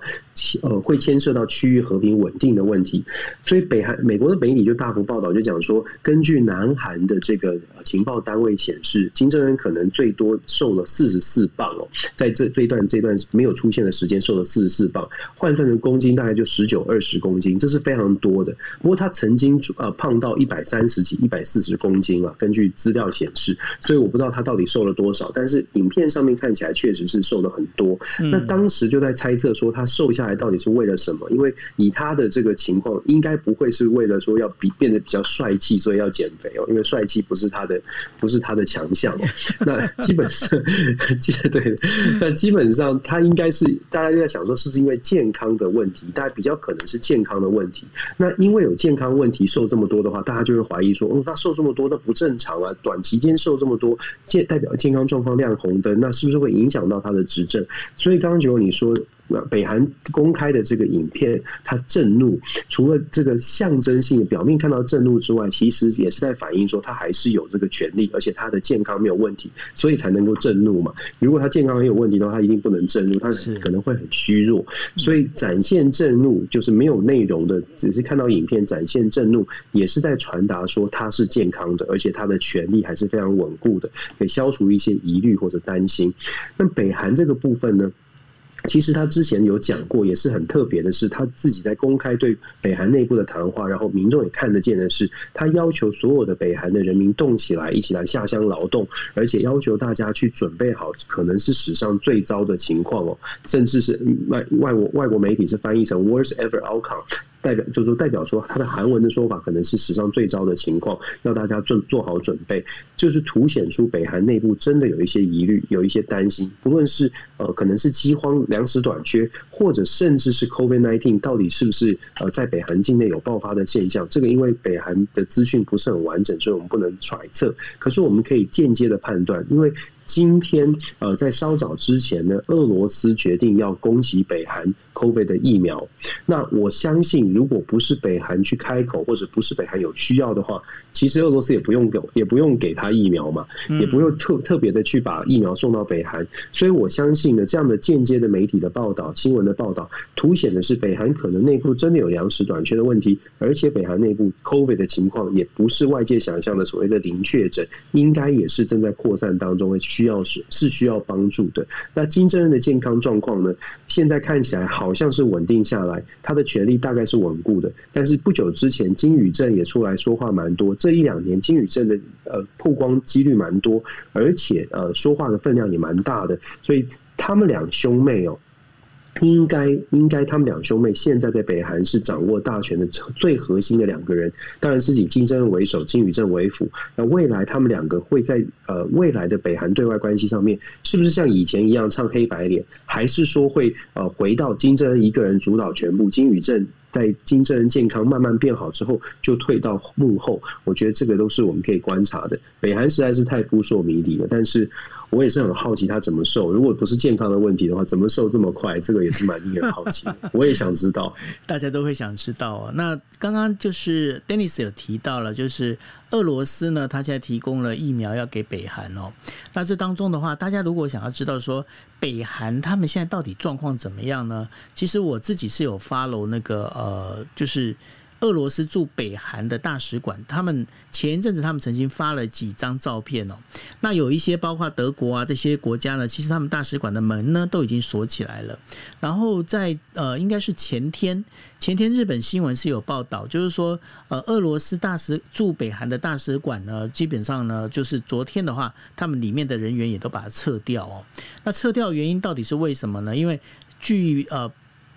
呃，会牵涉到区域和平稳定的问题。所以，北韩美国的媒体就大幅报道，就讲说，根据南韩的这个情报单位显示，金正恩可能最多瘦了四十四磅哦，在这这一段这段没有出现的时间，瘦了四十四磅，换算成公斤大概就十九二十公斤，这是非常多的。不过他曾经呃胖到一百三十几、一百四十公斤啊，根据资料显示，所以我不知道他到底瘦了多少。但是影片上面看起来确实是瘦了很多。嗯、那当时就在猜测说，他瘦下来到底是为了什么？因为以他的这个情况，应该不会是为了说要比变得比较帅气，所以要减肥哦。因为帅气不是他的，不是他的强项。那基本上，对，那基本上他应该是大家就在想说，是不是因为健康的问题？大家比较可能是健康的问题。那因为有健康问题，瘦这么多的话，大家就会怀疑说，哦，他瘦这么多，那不正常啊！短期间瘦这么多，健代表健康状方亮红灯，那是不是会影响到他的执政？所以刚刚九你说。北韩公开的这个影片，他震怒，除了这个象征性的表面看到震怒之外，其实也是在反映说他还是有这个权利，而且他的健康没有问题，所以才能够震怒嘛。如果他健康很有问题的话，他一定不能震怒，他可能会很虚弱。所以展现震怒就是没有内容的，只是看到影片展现震怒，也是在传达说他是健康的，而且他的权利还是非常稳固的，可以消除一些疑虑或者担心。那北韩这个部分呢？其实他之前有讲过，也是很特别的是，他自己在公开对北韩内部的谈话，然后民众也看得见的是，他要求所有的北韩的人民动起来，一起来下乡劳动，而且要求大家去准备好可能是史上最糟的情况哦，甚至是外外国外国媒体是翻译成 worst ever outcome。代表就是说，代表说他的韩文的说法可能是史上最糟的情况，要大家做做好准备，就是凸显出北韩内部真的有一些疑虑，有一些担心，不论是呃可能是饥荒、粮食短缺，或者甚至是 COVID-19 到底是不是呃在北韩境内有爆发的现象，这个因为北韩的资讯不是很完整，所以我们不能揣测。可是我们可以间接的判断，因为。今天，呃，在稍早之前呢，俄罗斯决定要供给北韩 COVID 的疫苗。那我相信，如果不是北韩去开口，或者不是北韩有需要的话，其实俄罗斯也不用给，也不用给他疫苗嘛，也不用特特别的去把疫苗送到北韩。所以我相信呢，这样的间接的媒体的报道、新闻的报道，凸显的是北韩可能内部真的有粮食短缺的问题，而且北韩内部 COVID 的情况也不是外界想象的所谓的零确诊，应该也是正在扩散当中。需要是是需要帮助的。那金正恩的健康状况呢？现在看起来好像是稳定下来，他的权力大概是稳固的。但是不久之前，金宇镇也出来说话蛮多。这一两年，金宇镇的呃曝光几率蛮多，而且呃说话的分量也蛮大的。所以他们两兄妹哦。应该应该，他们两兄妹现在在北韩是掌握大权的最核心的两个人，当然是以金正恩为首，金宇镇为辅。那未来他们两个会在呃未来的北韩对外关系上面，是不是像以前一样唱黑白脸，还是说会呃回到金正恩一个人主导全部？金宇镇在金正恩健康慢慢变好之后，就退到幕后。我觉得这个都是我们可以观察的。北韩实在是太扑朔迷离了，但是。我也是很好奇他怎么瘦，如果不是健康的问题的话，怎么瘦这么快？这个也是蛮令人好奇。我也想知道，大家都会想知道哦。那刚刚就是 Dennis 有提到了，就是俄罗斯呢，他现在提供了疫苗要给北韩哦。那这当中的话，大家如果想要知道说北韩他们现在到底状况怎么样呢？其实我自己是有 follow 那个呃，就是。俄罗斯驻北韩的大使馆，他们前一阵子他们曾经发了几张照片哦。那有一些包括德国啊这些国家呢，其实他们大使馆的门呢都已经锁起来了。然后在呃，应该是前天，前天日本新闻是有报道，就是说呃，俄罗斯大使驻北韩的大使馆呢，基本上呢就是昨天的话，他们里面的人员也都把它撤掉哦。那撤掉原因到底是为什么呢？因为据呃。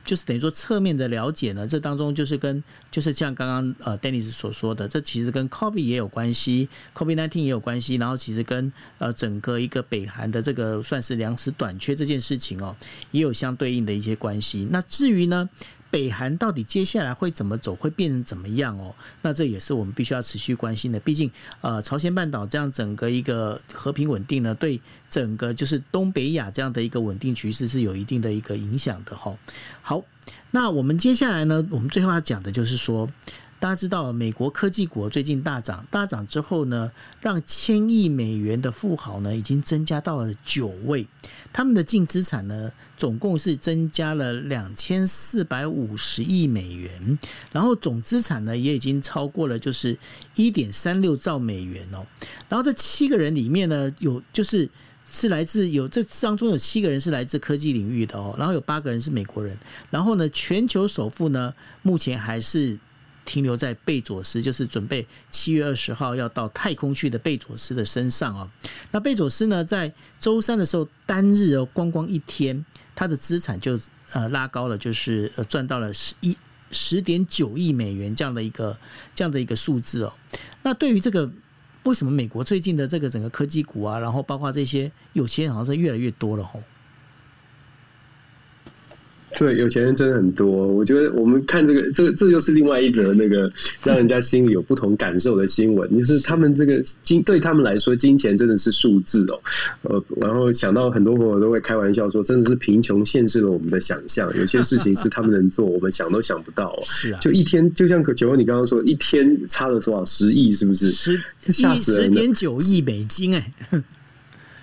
就是等于说侧面的了解呢，这当中就是跟就是像刚刚呃 Dennis 所说的，这其实跟 COVID 也有关系，COVID nineteen 也有关系，然后其实跟呃整个一个北韩的这个算是粮食短缺这件事情哦，也有相对应的一些关系。那至于呢，北韩到底接下来会怎么走，会变成怎么样哦？那这也是我们必须要持续关心的。毕竟，呃，朝鲜半岛这样整个一个和平稳定呢，对整个就是东北亚这样的一个稳定局势是有一定的一个影响的哈。好，那我们接下来呢，我们最后要讲的就是说。大家知道，美国科技股最近大涨，大涨之后呢，让千亿美元的富豪呢，已经增加到了九位，他们的净资产呢，总共是增加了两千四百五十亿美元，然后总资产呢，也已经超过了就是一点三六兆美元哦。然后这七个人里面呢，有就是是来自有这当中有七个人是来自科技领域的哦，然后有八个人是美国人，然后呢，全球首富呢，目前还是。停留在贝佐斯，就是准备七月二十号要到太空去的贝佐斯的身上哦。那贝佐斯呢，在周三的时候单日哦，光光一天，他的资产就呃拉高了，就是呃赚到了十一十点九亿美元这样的一个这样的一个数字哦。那对于这个。为什么美国最近的这个整个科技股啊，然后包括这些有钱好像是越来越多了吼？对，有钱人真的很多。我觉得我们看这个，这这就是另外一则那个 让人家心里有不同感受的新闻，就是他们这个金对他们来说，金钱真的是数字哦。呃，然后想到很多朋友都会开玩笑说，真的是贫穷限制了我们的想象。有些事情是他们能做，我们想都想不到哦。是啊，就一天，就像可九欧你刚刚说，一天差了多少十亿，是不是？十亿十点九亿美金哎。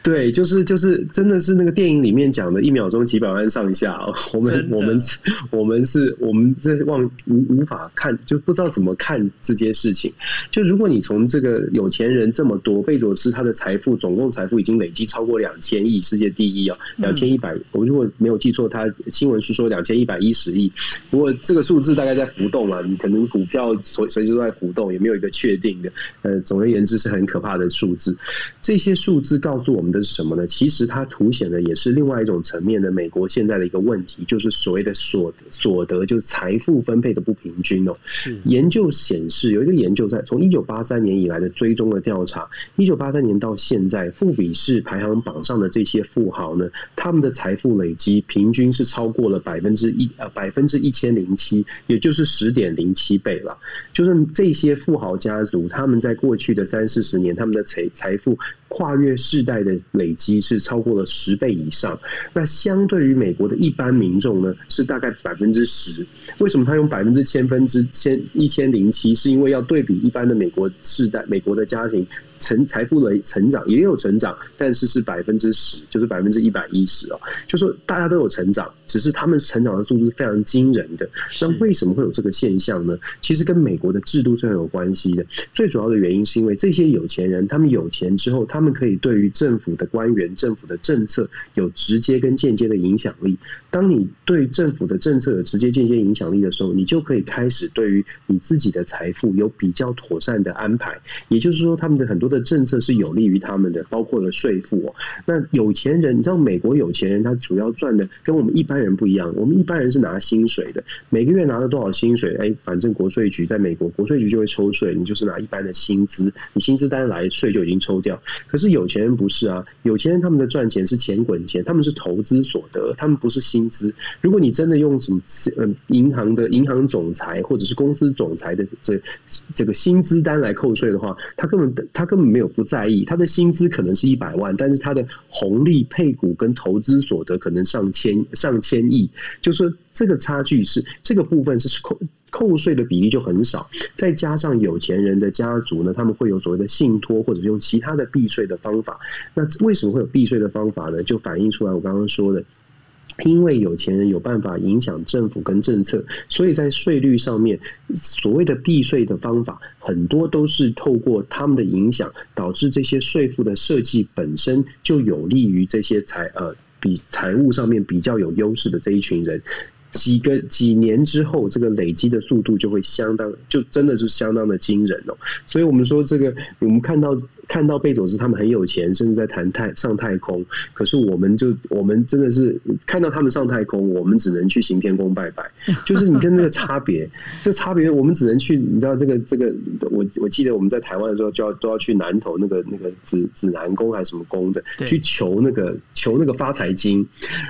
对，就是就是，真的是那个电影里面讲的，一秒钟几百万上下哦。我们我们我们是，我们这忘无无法看，就不知道怎么看这件事情。就如果你从这个有钱人这么多，贝佐斯他的财富总共财富已经累积超过两千亿，世界第一啊，两千一百。我如果没有记错，他新闻是说两千一百一十亿。不过这个数字大概在浮动啊，你可能股票随随时都在浮动，也没有一个确定的。呃，总而言之是很可怕的数字。这些数字告诉我们。的是什么呢？其实它凸显的也是另外一种层面的美国现在的一个问题，就是所谓的所得所得，就是财富分配的不平均哦。是研究显示，有一个研究在从一九八三年以来的追踪的调查，一九八三年到现在，富比士排行榜上的这些富豪呢，他们的财富累积平均是超过了百分之一呃百分之一千零七，也就是十点零七倍了。就是这些富豪家族，他们在过去的三四十年，他们的财财富跨越世代的。累积是超过了十倍以上，那相对于美国的一般民众呢，是大概百分之十。为什么他用百分之千分之千一千零七？是因为要对比一般的美国世代，美国的家庭。成财富的成长也有成长，但是是百分之十，就是百分之一百一十哦。就说大家都有成长，只是他们成长的速度是非常惊人的。那为什么会有这个现象呢？其实跟美国的制度是很有关系的。最主要的原因是因为这些有钱人，他们有钱之后，他们可以对于政府的官员、政府的政策有直接跟间接的影响力。当你对政府的政策有直接、间接影响力的时候，你就可以开始对于你自己的财富有比较妥善的安排。也就是说，他们的很多。的政策是有利于他们的，包括了税负哦。那有钱人，你知道美国有钱人他主要赚的跟我们一般人不一样。我们一般人是拿薪水的，每个月拿了多少薪水？哎，反正国税局在美国，国税局就会抽税，你就是拿一般的薪资，你薪资单来税就已经抽掉。可是有钱人不是啊，有钱人他们的赚钱是钱滚钱，他们是投资所得，他们不是薪资。如果你真的用什么嗯银行的银行总裁或者是公司总裁的这这个薪资单来扣税的话，他根本他根本。没有不在意，他的薪资可能是一百万，但是他的红利配股跟投资所得可能上千上千亿，就是这个差距是这个部分是扣扣税的比例就很少，再加上有钱人的家族呢，他们会有所谓的信托或者用其他的避税的方法。那为什么会有避税的方法呢？就反映出来我刚刚说的。因为有钱人有办法影响政府跟政策，所以在税率上面，所谓的避税的方法很多都是透过他们的影响，导致这些税负的设计本身就有利于这些财呃比财务上面比较有优势的这一群人。几个几年之后，这个累积的速度就会相当，就真的是相当的惊人哦。所以我们说，这个我们看到。看到贝佐斯他们很有钱，甚至在谈太上太空。可是我们就我们真的是看到他们上太空，我们只能去行天宫拜拜。就是你跟那个差别，这差别我们只能去。你知道这个这个，我我记得我们在台湾的时候，就要都要去南投那个那个紫紫南宫还是什么宫的，去求那个求那个发财金。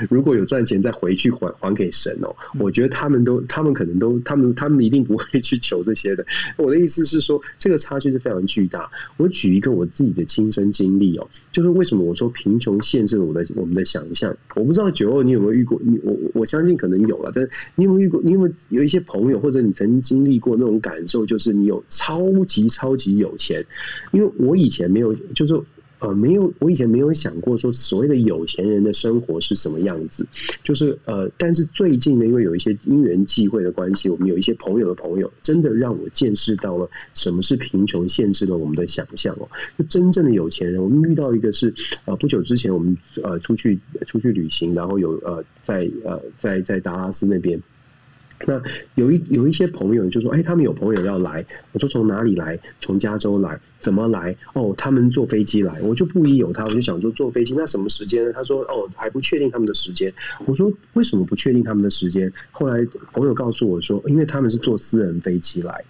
如果有赚钱，再回去还还给神哦。我觉得他们都他们可能都他们他们一定不会去求这些的。我的意思是说，这个差距是非常巨大。我举一个我。我自己的亲身经历哦，就是为什么我说贫穷限制了我的我们的想象？我不知道九二你有没有遇过？你我我相信可能有了，但是你有没有遇过？你有没有有一些朋友，或者你曾经经历过那种感受？就是你有超级超级有钱，因为我以前没有，就是。呃，没有，我以前没有想过说所谓的有钱人的生活是什么样子，就是呃，但是最近呢，因为有一些因缘际会的关系，我们有一些朋友的朋友，真的让我见识到了什么是贫穷限制了我们的想象哦。就真正的有钱人，我们遇到一个是呃，不久之前我们呃出去出去旅行，然后有呃在呃在在达拉斯那边。那有一有一些朋友就说：“哎，他们有朋友要来。”我说：“从哪里来？从加州来？怎么来？哦，他们坐飞机来。”我就不疑有他，我就想说坐飞机那什么时间呢？他说：“哦，还不确定他们的时间。”我说：“为什么不确定他们的时间？”后来朋友告诉我说：“因为他们是坐私人飞机来。”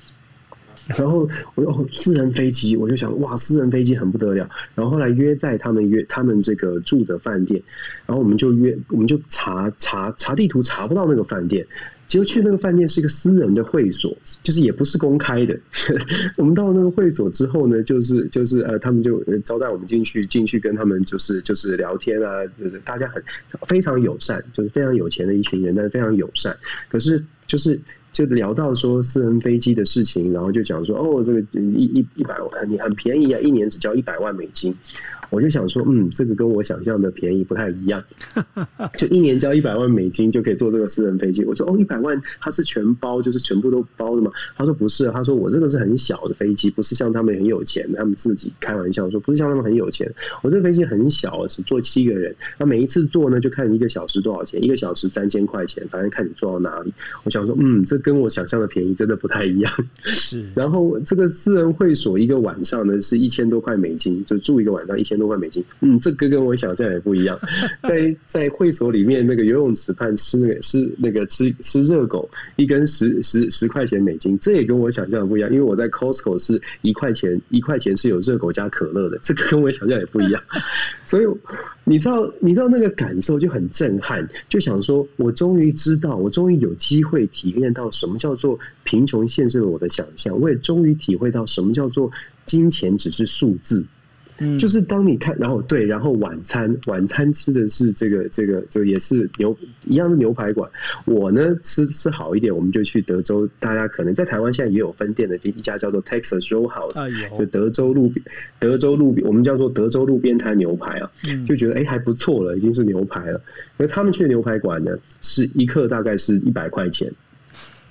然后我说：“哦，私人飞机。”我就想：“哇，私人飞机很不得了。”然后后来约在他们约他们这个住的饭店，然后我们就约，我们就查查查地图，查不到那个饭店。结果去那个饭店是一个私人的会所，就是也不是公开的。我们到那个会所之后呢，就是就是呃，他们就招待我们进去，进去跟他们就是就是聊天啊，就是大家很非常友善，就是非常有钱的一群人，但是非常友善。可是就是就聊到说私人飞机的事情，然后就讲说哦，这个一一一百万，你很便宜啊，一年只交一百万美金。我就想说，嗯，这个跟我想象的便宜不太一样，就一年交一百万美金就可以坐这个私人飞机。我说，哦，一百万它是全包，就是全部都包的吗？他说不是，他说我这个是很小的飞机，不是像他们很有钱，他们自己开玩笑说不是像他们很有钱。我这个飞机很小，只坐七个人，那每一次坐呢，就看一个小时多少钱，一个小时三千块钱，反正看你坐到哪里。我想说，嗯，这跟我想象的便宜真的不太一样。是，然后这个私人会所一个晚上呢是一千多块美金，就住一个晚上一千多。多块美金，嗯，这个跟我想象也不一样。在在会所里面，那个游泳池畔吃那个吃那个吃吃热狗，一根十十十块钱美金，这也跟我想象的不一样。因为我在 Costco 是一块钱一块钱是有热狗加可乐的，这个跟我想象也不一样。所以你知道，你知道那个感受就很震撼，就想说，我终于知道，我终于有机会体验到什么叫做贫穷限制了我的想象，我也终于体会到什么叫做金钱只是数字。就是当你看，然后对，然后晚餐晚餐吃的是这个这个，就也是牛一样的牛排馆。我呢吃吃好一点，我们就去德州。大家可能在台湾现在也有分店的，一家叫做 Texas Roadhouse，就德州路边德州路边，我们叫做德州路边摊牛排啊，就觉得哎还不错了，已经是牛排了。而他们去的牛排馆呢，是一克大概是一百块钱。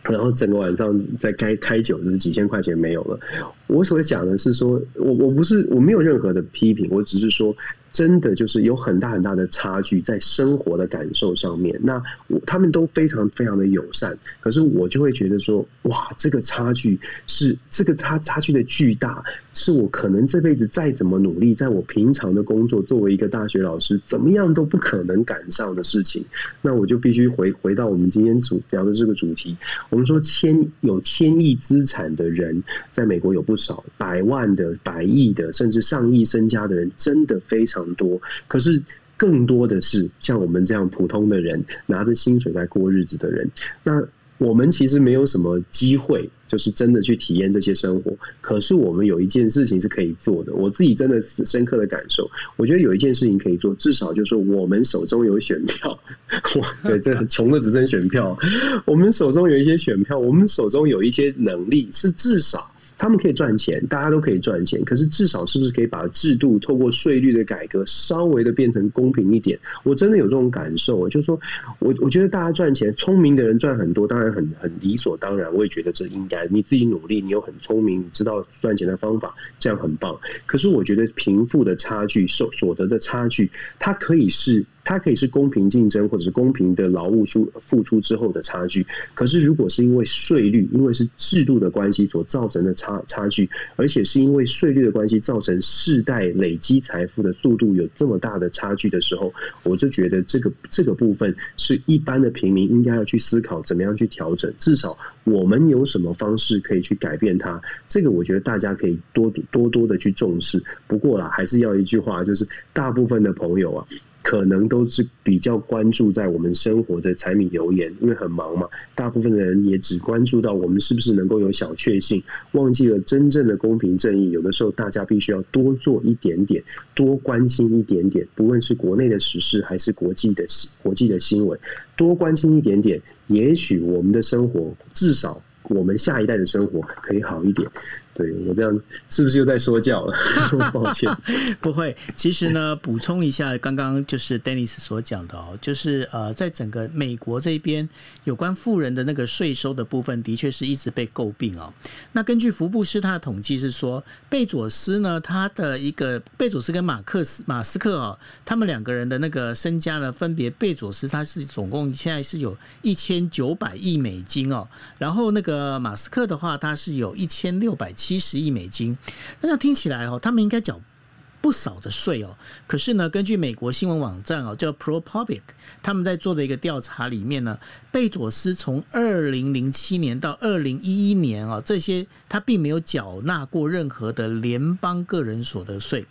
然后整个晚上在开开酒就是几千块钱没有了。我所讲的是说，我我不是我没有任何的批评，我只是说。真的就是有很大很大的差距在生活的感受上面。那我他们都非常非常的友善，可是我就会觉得说，哇，这个差距是这个差差距的巨大，是我可能这辈子再怎么努力，在我平常的工作作为一个大学老师，怎么样都不可能赶上的事情。那我就必须回回到我们今天主聊的这个主题。我们说千有千亿资产的人，在美国有不少，百万的、百亿的，甚至上亿身家的人，真的非常。很多，可是更多的是像我们这样普通的人，拿着薪水在过日子的人。那我们其实没有什么机会，就是真的去体验这些生活。可是我们有一件事情是可以做的，我自己真的深刻的感受。我觉得有一件事情可以做，至少就是我们手中有选票。哇对，这穷的只剩选票。我们手中有一些选票，我们手中有一些能力，是至少。他们可以赚钱，大家都可以赚钱。可是至少是不是可以把制度透过税率的改革，稍微的变成公平一点？我真的有这种感受，就是说我我觉得大家赚钱，聪明的人赚很多，当然很很理所当然。我也觉得这应该，你自己努力，你又很聪明，你知道赚钱的方法，这样很棒。可是我觉得贫富的差距、所所得的差距，它可以是。它可以是公平竞争，或者是公平的劳务出付出之后的差距。可是，如果是因为税率，因为是制度的关系所造成的差差距，而且是因为税率的关系造成世代累积财富的速度有这么大的差距的时候，我就觉得这个这个部分是一般的平民应该要去思考怎么样去调整。至少我们有什么方式可以去改变它？这个我觉得大家可以多多多的去重视。不过啦，还是要一句话，就是大部分的朋友啊。可能都是比较关注在我们生活的柴米油盐，因为很忙嘛。大部分的人也只关注到我们是不是能够有小确幸，忘记了真正的公平正义。有的时候，大家必须要多做一点点，多关心一点点，不论是国内的时事还是国际的国际的新闻，多关心一点点，也许我们的生活至少。我们下一代的生活可以好一点。对我这样是不是又在说教了？抱歉，不会。其实呢，补充一下，刚刚就是 Dennis 所讲的哦，就是呃，在整个美国这边有关富人的那个税收的部分，的确是一直被诟病哦。那根据福布斯他的统计是说，贝佐斯呢，他的一个贝佐斯跟马克斯马斯克哦，他们两个人的那个身家呢，分别贝佐斯他是总共现在是有一千九百亿美金哦，然后那个马斯克的话，他是有一千六百。七十亿美金，那这样听起来哦，他们应该缴不少的税哦。可是呢，根据美国新闻网站哦，叫 ProPublic，他们在做的一个调查里面呢，贝佐斯从二零零七年到二零一一年啊，这些他并没有缴纳过任何的联邦个人所得税。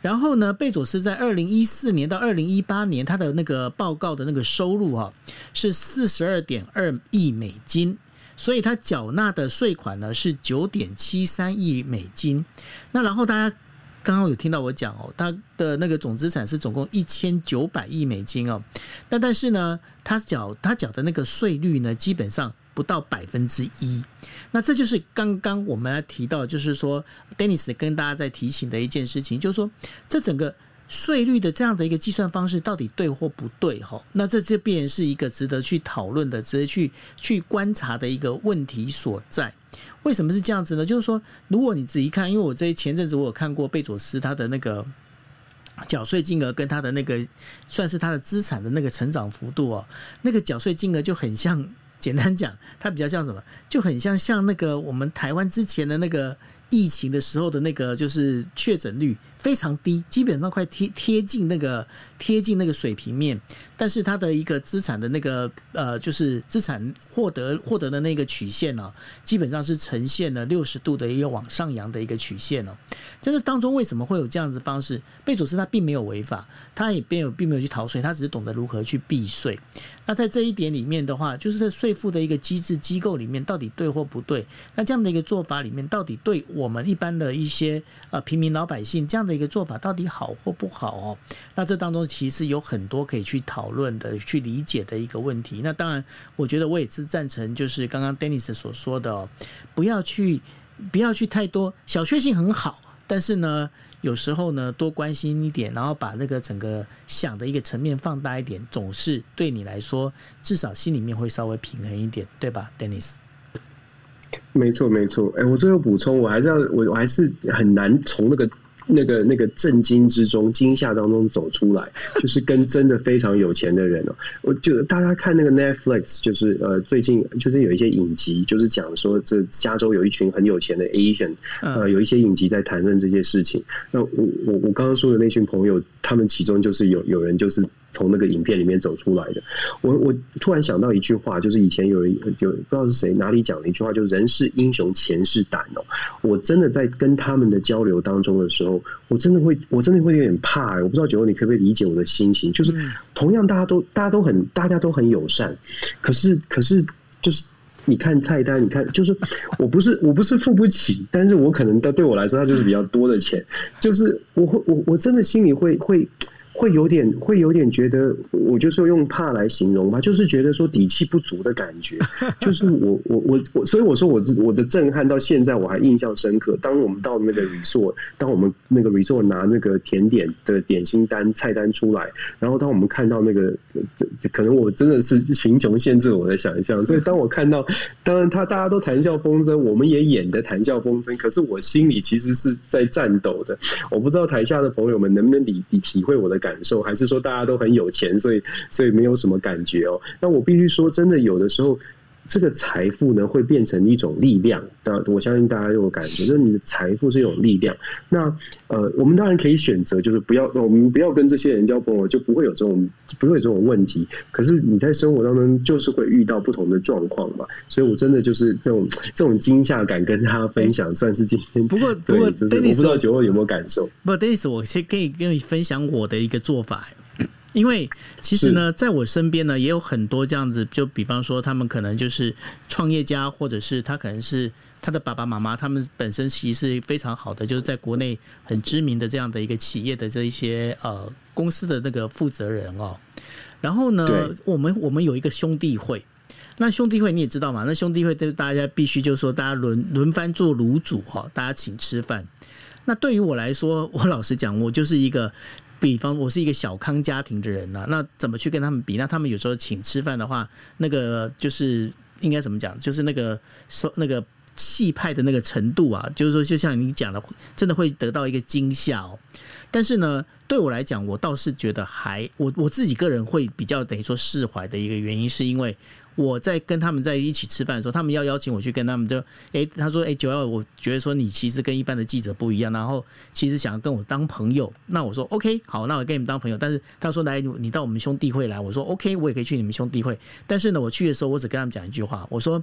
然后呢，贝佐斯在二零一四年到二零一八年，他的那个报告的那个收入啊，是四十二点二亿美金。所以他缴纳的税款呢是九点七三亿美金。那然后大家刚刚有听到我讲哦，他的那个总资产是总共一千九百亿美金哦。但但是呢，他缴他缴的那个税率呢，基本上不到百分之一。那这就是刚刚我们要提到，就是说，Dennis 跟大家在提醒的一件事情，就是说，这整个。税率的这样的一个计算方式到底对或不对？哈，那这就变成是一个值得去讨论的、值得去去观察的一个问题所在。为什么是这样子呢？就是说，如果你仔细看，因为我这前阵子我有看过贝佐斯他的那个缴税金额跟他的那个算是他的资产的那个成长幅度哦，那个缴税金额就很像，简单讲，它比较像什么？就很像像那个我们台湾之前的那个疫情的时候的那个就是确诊率。非常低，基本上快贴贴近那个贴近那个水平面，但是它的一个资产的那个呃，就是资产获得获得的那个曲线呢、基本上是呈现了六十度的一个往上扬的一个曲线呢。在这当中为什么会有这样子方式？贝佐斯他并没有违法，他也并有并没有去逃税，他只是懂得如何去避税。那在这一点里面的话，就是在税负的一个机制机构里面，到底对或不对？那这样的一个做法里面，到底对我们一般的一些呃平民老百姓这样的。一个做法到底好或不好哦？那这当中其实有很多可以去讨讨论的、去理解的一个问题。那当然，我觉得我也是赞成，就是刚刚 Dennis 所说的，不要去，不要去太多。小确幸很好，但是呢，有时候呢，多关心一点，然后把那个整个想的一个层面放大一点，总是对你来说，至少心里面会稍微平衡一点，对吧，Dennis？没错，没错。哎，我最后补充，我还是要，我我还是很难从那个。那个那个震惊之中、惊吓当中走出来，就是跟真的非常有钱的人哦。我就大家看那个 Netflix，就是呃最近就是有一些影集，就是讲说这加州有一群很有钱的 Asian，呃有一些影集在谈论这些事情。那我我我刚刚说的那群朋友，他们其中就是有有人就是。从那个影片里面走出来的，我我突然想到一句话，就是以前有有不知道是谁哪里讲的一句话，就是“人是英雄，钱是胆”哦。我真的在跟他们的交流当中的时候，我真的会，我真的会有点怕。我不知道九欧，你可不可以理解我的心情？就是同样大家都大家都很大家都很友善，可是可是就是你看菜单，你看就是我不是我不是付不起，但是我可能对对我来说，它就是比较多的钱，就是我会我我真的心里会会。会有点，会有点觉得，我就说用怕来形容吧，就是觉得说底气不足的感觉。就是我，我，我，我，所以我说我我的震撼到现在我还印象深刻。当我们到那个 resort，当我们那个 resort 拿那个甜点的点心单菜单出来，然后当我们看到那个，可能我真的是贫穷限制我的想象。所以当我看到，当然他大家都谈笑风生，我们也演的谈笑风生，可是我心里其实是在颤抖的。我不知道台下的朋友们能不能理理体会我的感受，还是说大家都很有钱，所以所以没有什么感觉哦。那我必须说，真的有的时候。这个财富呢，会变成一种力量。那我相信大家有感觉，就是你的财富是一种力量。那呃，我们当然可以选择，就是不要，我们不要跟这些人交朋友，就不会有这种不会有这种问题。可是你在生活当中就是会遇到不同的状况嘛。所以我真的就是这种这种惊吓感跟大家分享，算是今天。不过不过，我不知道九二有没有感受？不，Dennis，我先可以跟你分享我的一个做法。因为其实呢，在我身边呢，也有很多这样子，就比方说，他们可能就是创业家，或者是他可能是他的爸爸妈妈，他们本身其实是非常好的，就是在国内很知名的这样的一个企业的这一些呃公司的那个负责人哦。然后呢，我们我们有一个兄弟会，那兄弟会你也知道嘛？那兄弟会就是大家必须就是说大家轮轮番做卤煮哈，大家请吃饭。那对于我来说，我老实讲，我就是一个，比方我是一个小康家庭的人呐、那怎么去跟他们比？那他们有时候请吃饭的话，那个就是应该怎么讲？就是那个说那个气派的那个程度啊，就是说就像你讲的，真的会得到一个惊吓哦。但是呢，对我来讲，我倒是觉得还我我自己个人会比较等于说释怀的一个原因，是因为。我在跟他们在一起吃饭的时候，他们要邀请我去跟他们就，哎，他说，哎，九幺，我觉得说你其实跟一般的记者不一样，然后其实想要跟我当朋友，那我说 OK，好，那我跟你们当朋友。但是他说来，你到我们兄弟会来，我说 OK，我也可以去你们兄弟会。但是呢，我去的时候，我只跟他们讲一句话，我说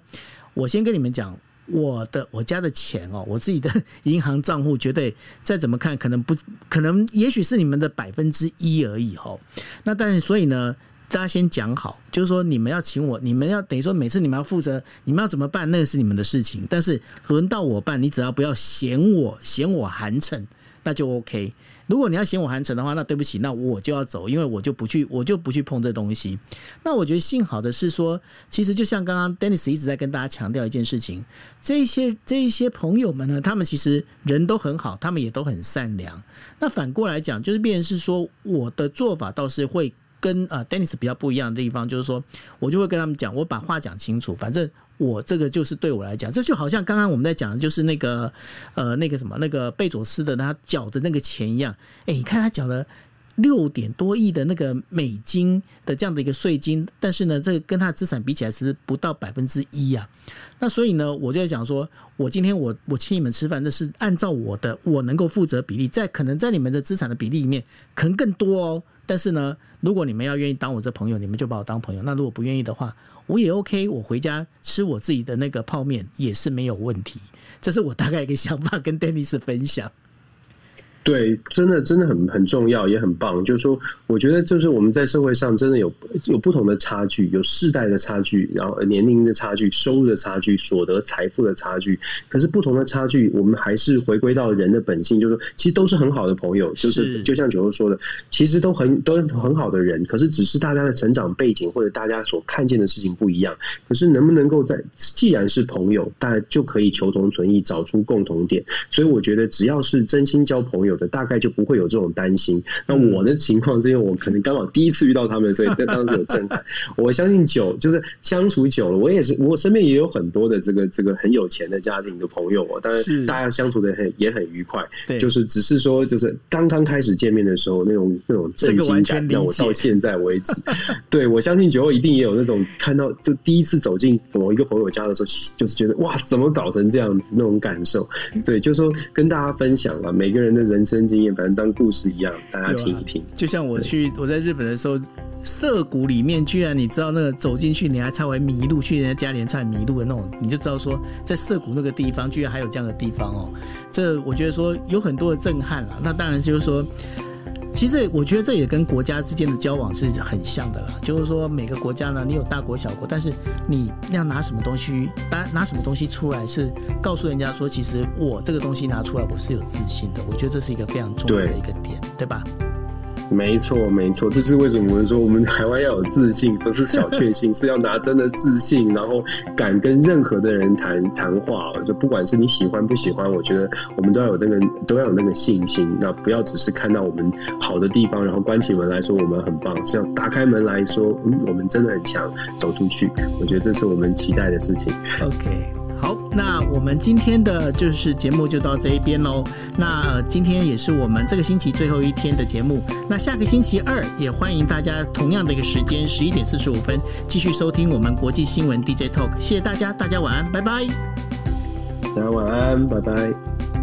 我先跟你们讲，我的我家的钱哦，我自己的银行账户绝对再怎么看，可能不可能，也许是你们的百分之一而已哦。那但是所以呢。大家先讲好，就是说你们要请我，你们要等于说每次你们要负责，你们要怎么办，那是你们的事情。但是轮到我办，你只要不要嫌我嫌我寒碜，那就 OK。如果你要嫌我寒碜的话，那对不起，那我就要走，因为我就不去，我就不去碰这东西。那我觉得幸好的是说，其实就像刚刚 Dennis 一直在跟大家强调一件事情，这些这一些朋友们呢，他们其实人都很好，他们也都很善良。那反过来讲，就是变成是说，我的做法倒是会。跟呃 Dennis 比较不一样的地方，就是说我就会跟他们讲，我把话讲清楚。反正我这个就是对我来讲，这就好像刚刚我们在讲的就是那个呃那个什么那个贝佐斯的他缴的那个钱一样。哎，你看他缴了六点多亿的那个美金的这样的一个税金，但是呢，这个跟他的资产比起来是不到百分之一啊。那所以呢，我就在讲说，我今天我我请你们吃饭，那是按照我的我能够负责比例，在可能在你们的资产的比例里面，可能更多哦。但是呢，如果你们要愿意当我这朋友，你们就把我当朋友。那如果不愿意的话，我也 OK，我回家吃我自己的那个泡面也是没有问题。这是我大概一个想法，跟 Dennis 分享。对，真的真的很很重要，也很棒。就是说，我觉得就是我们在社会上真的有有不同的差距，有世代的差距，然后年龄的差距，收入的差距，所得财富的差距。可是不同的差距，我们还是回归到人的本性，就是说，其实都是很好的朋友。就是就像九欧说的，其实都很都很好的人，可是只是大家的成长背景或者大家所看见的事情不一样。可是能不能够在既然是朋友，大家就可以求同存异，找出共同点。所以我觉得，只要是真心交朋友。有的大概就不会有这种担心。那我的情况是因为我可能刚好第一次遇到他们，所以在当时有震撼。我相信久就是相处久了，我也是我身边也有很多的这个这个很有钱的家庭的朋友哦。当然大家相处的很也很愉快，对就是只是说就是刚刚开始见面的时候那种那种震惊感，让我到现在为止。对，我相信久后一定也有那种看到就第一次走进某一个朋友家的时候，就是觉得哇，怎么搞成这样子那种感受。对，就是说跟大家分享了每个人的人。人生经验，反正当故事一样，大家听一听。啊、就像我去我在日本的时候，涩谷里面，居然你知道那个走进去，你还差点迷路，去人家家里才迷路的那种，你就知道说，在涩谷那个地方，居然还有这样的地方哦。这我觉得说有很多的震撼了。那当然就是说。其实我觉得这也跟国家之间的交往是很像的啦，就是说每个国家呢，你有大国小国，但是你要拿什么东西，拿拿什么东西出来，是告诉人家说，其实我这个东西拿出来，我是有自信的。我觉得这是一个非常重要的一个点，对，对吧？没错，没错，这是为什么我们说我们台湾要有自信，不是小确幸，是要拿真的自信，然后敢跟任何的人谈谈话。就不管是你喜欢不喜欢，我觉得我们都要有那个都要有那个信心。那不要只是看到我们好的地方，然后关起门来说我们很棒，是要打开门来说，嗯，我们真的很强，走出去。我觉得这是我们期待的事情。OK。好，那我们今天的就是节目就到这一边喽。那，今天也是我们这个星期最后一天的节目。那下个星期二也欢迎大家同样的一个时间，十一点四十五分继续收听我们国际新闻 DJ Talk。谢谢大家，大家晚安，拜拜。大家晚安，拜拜。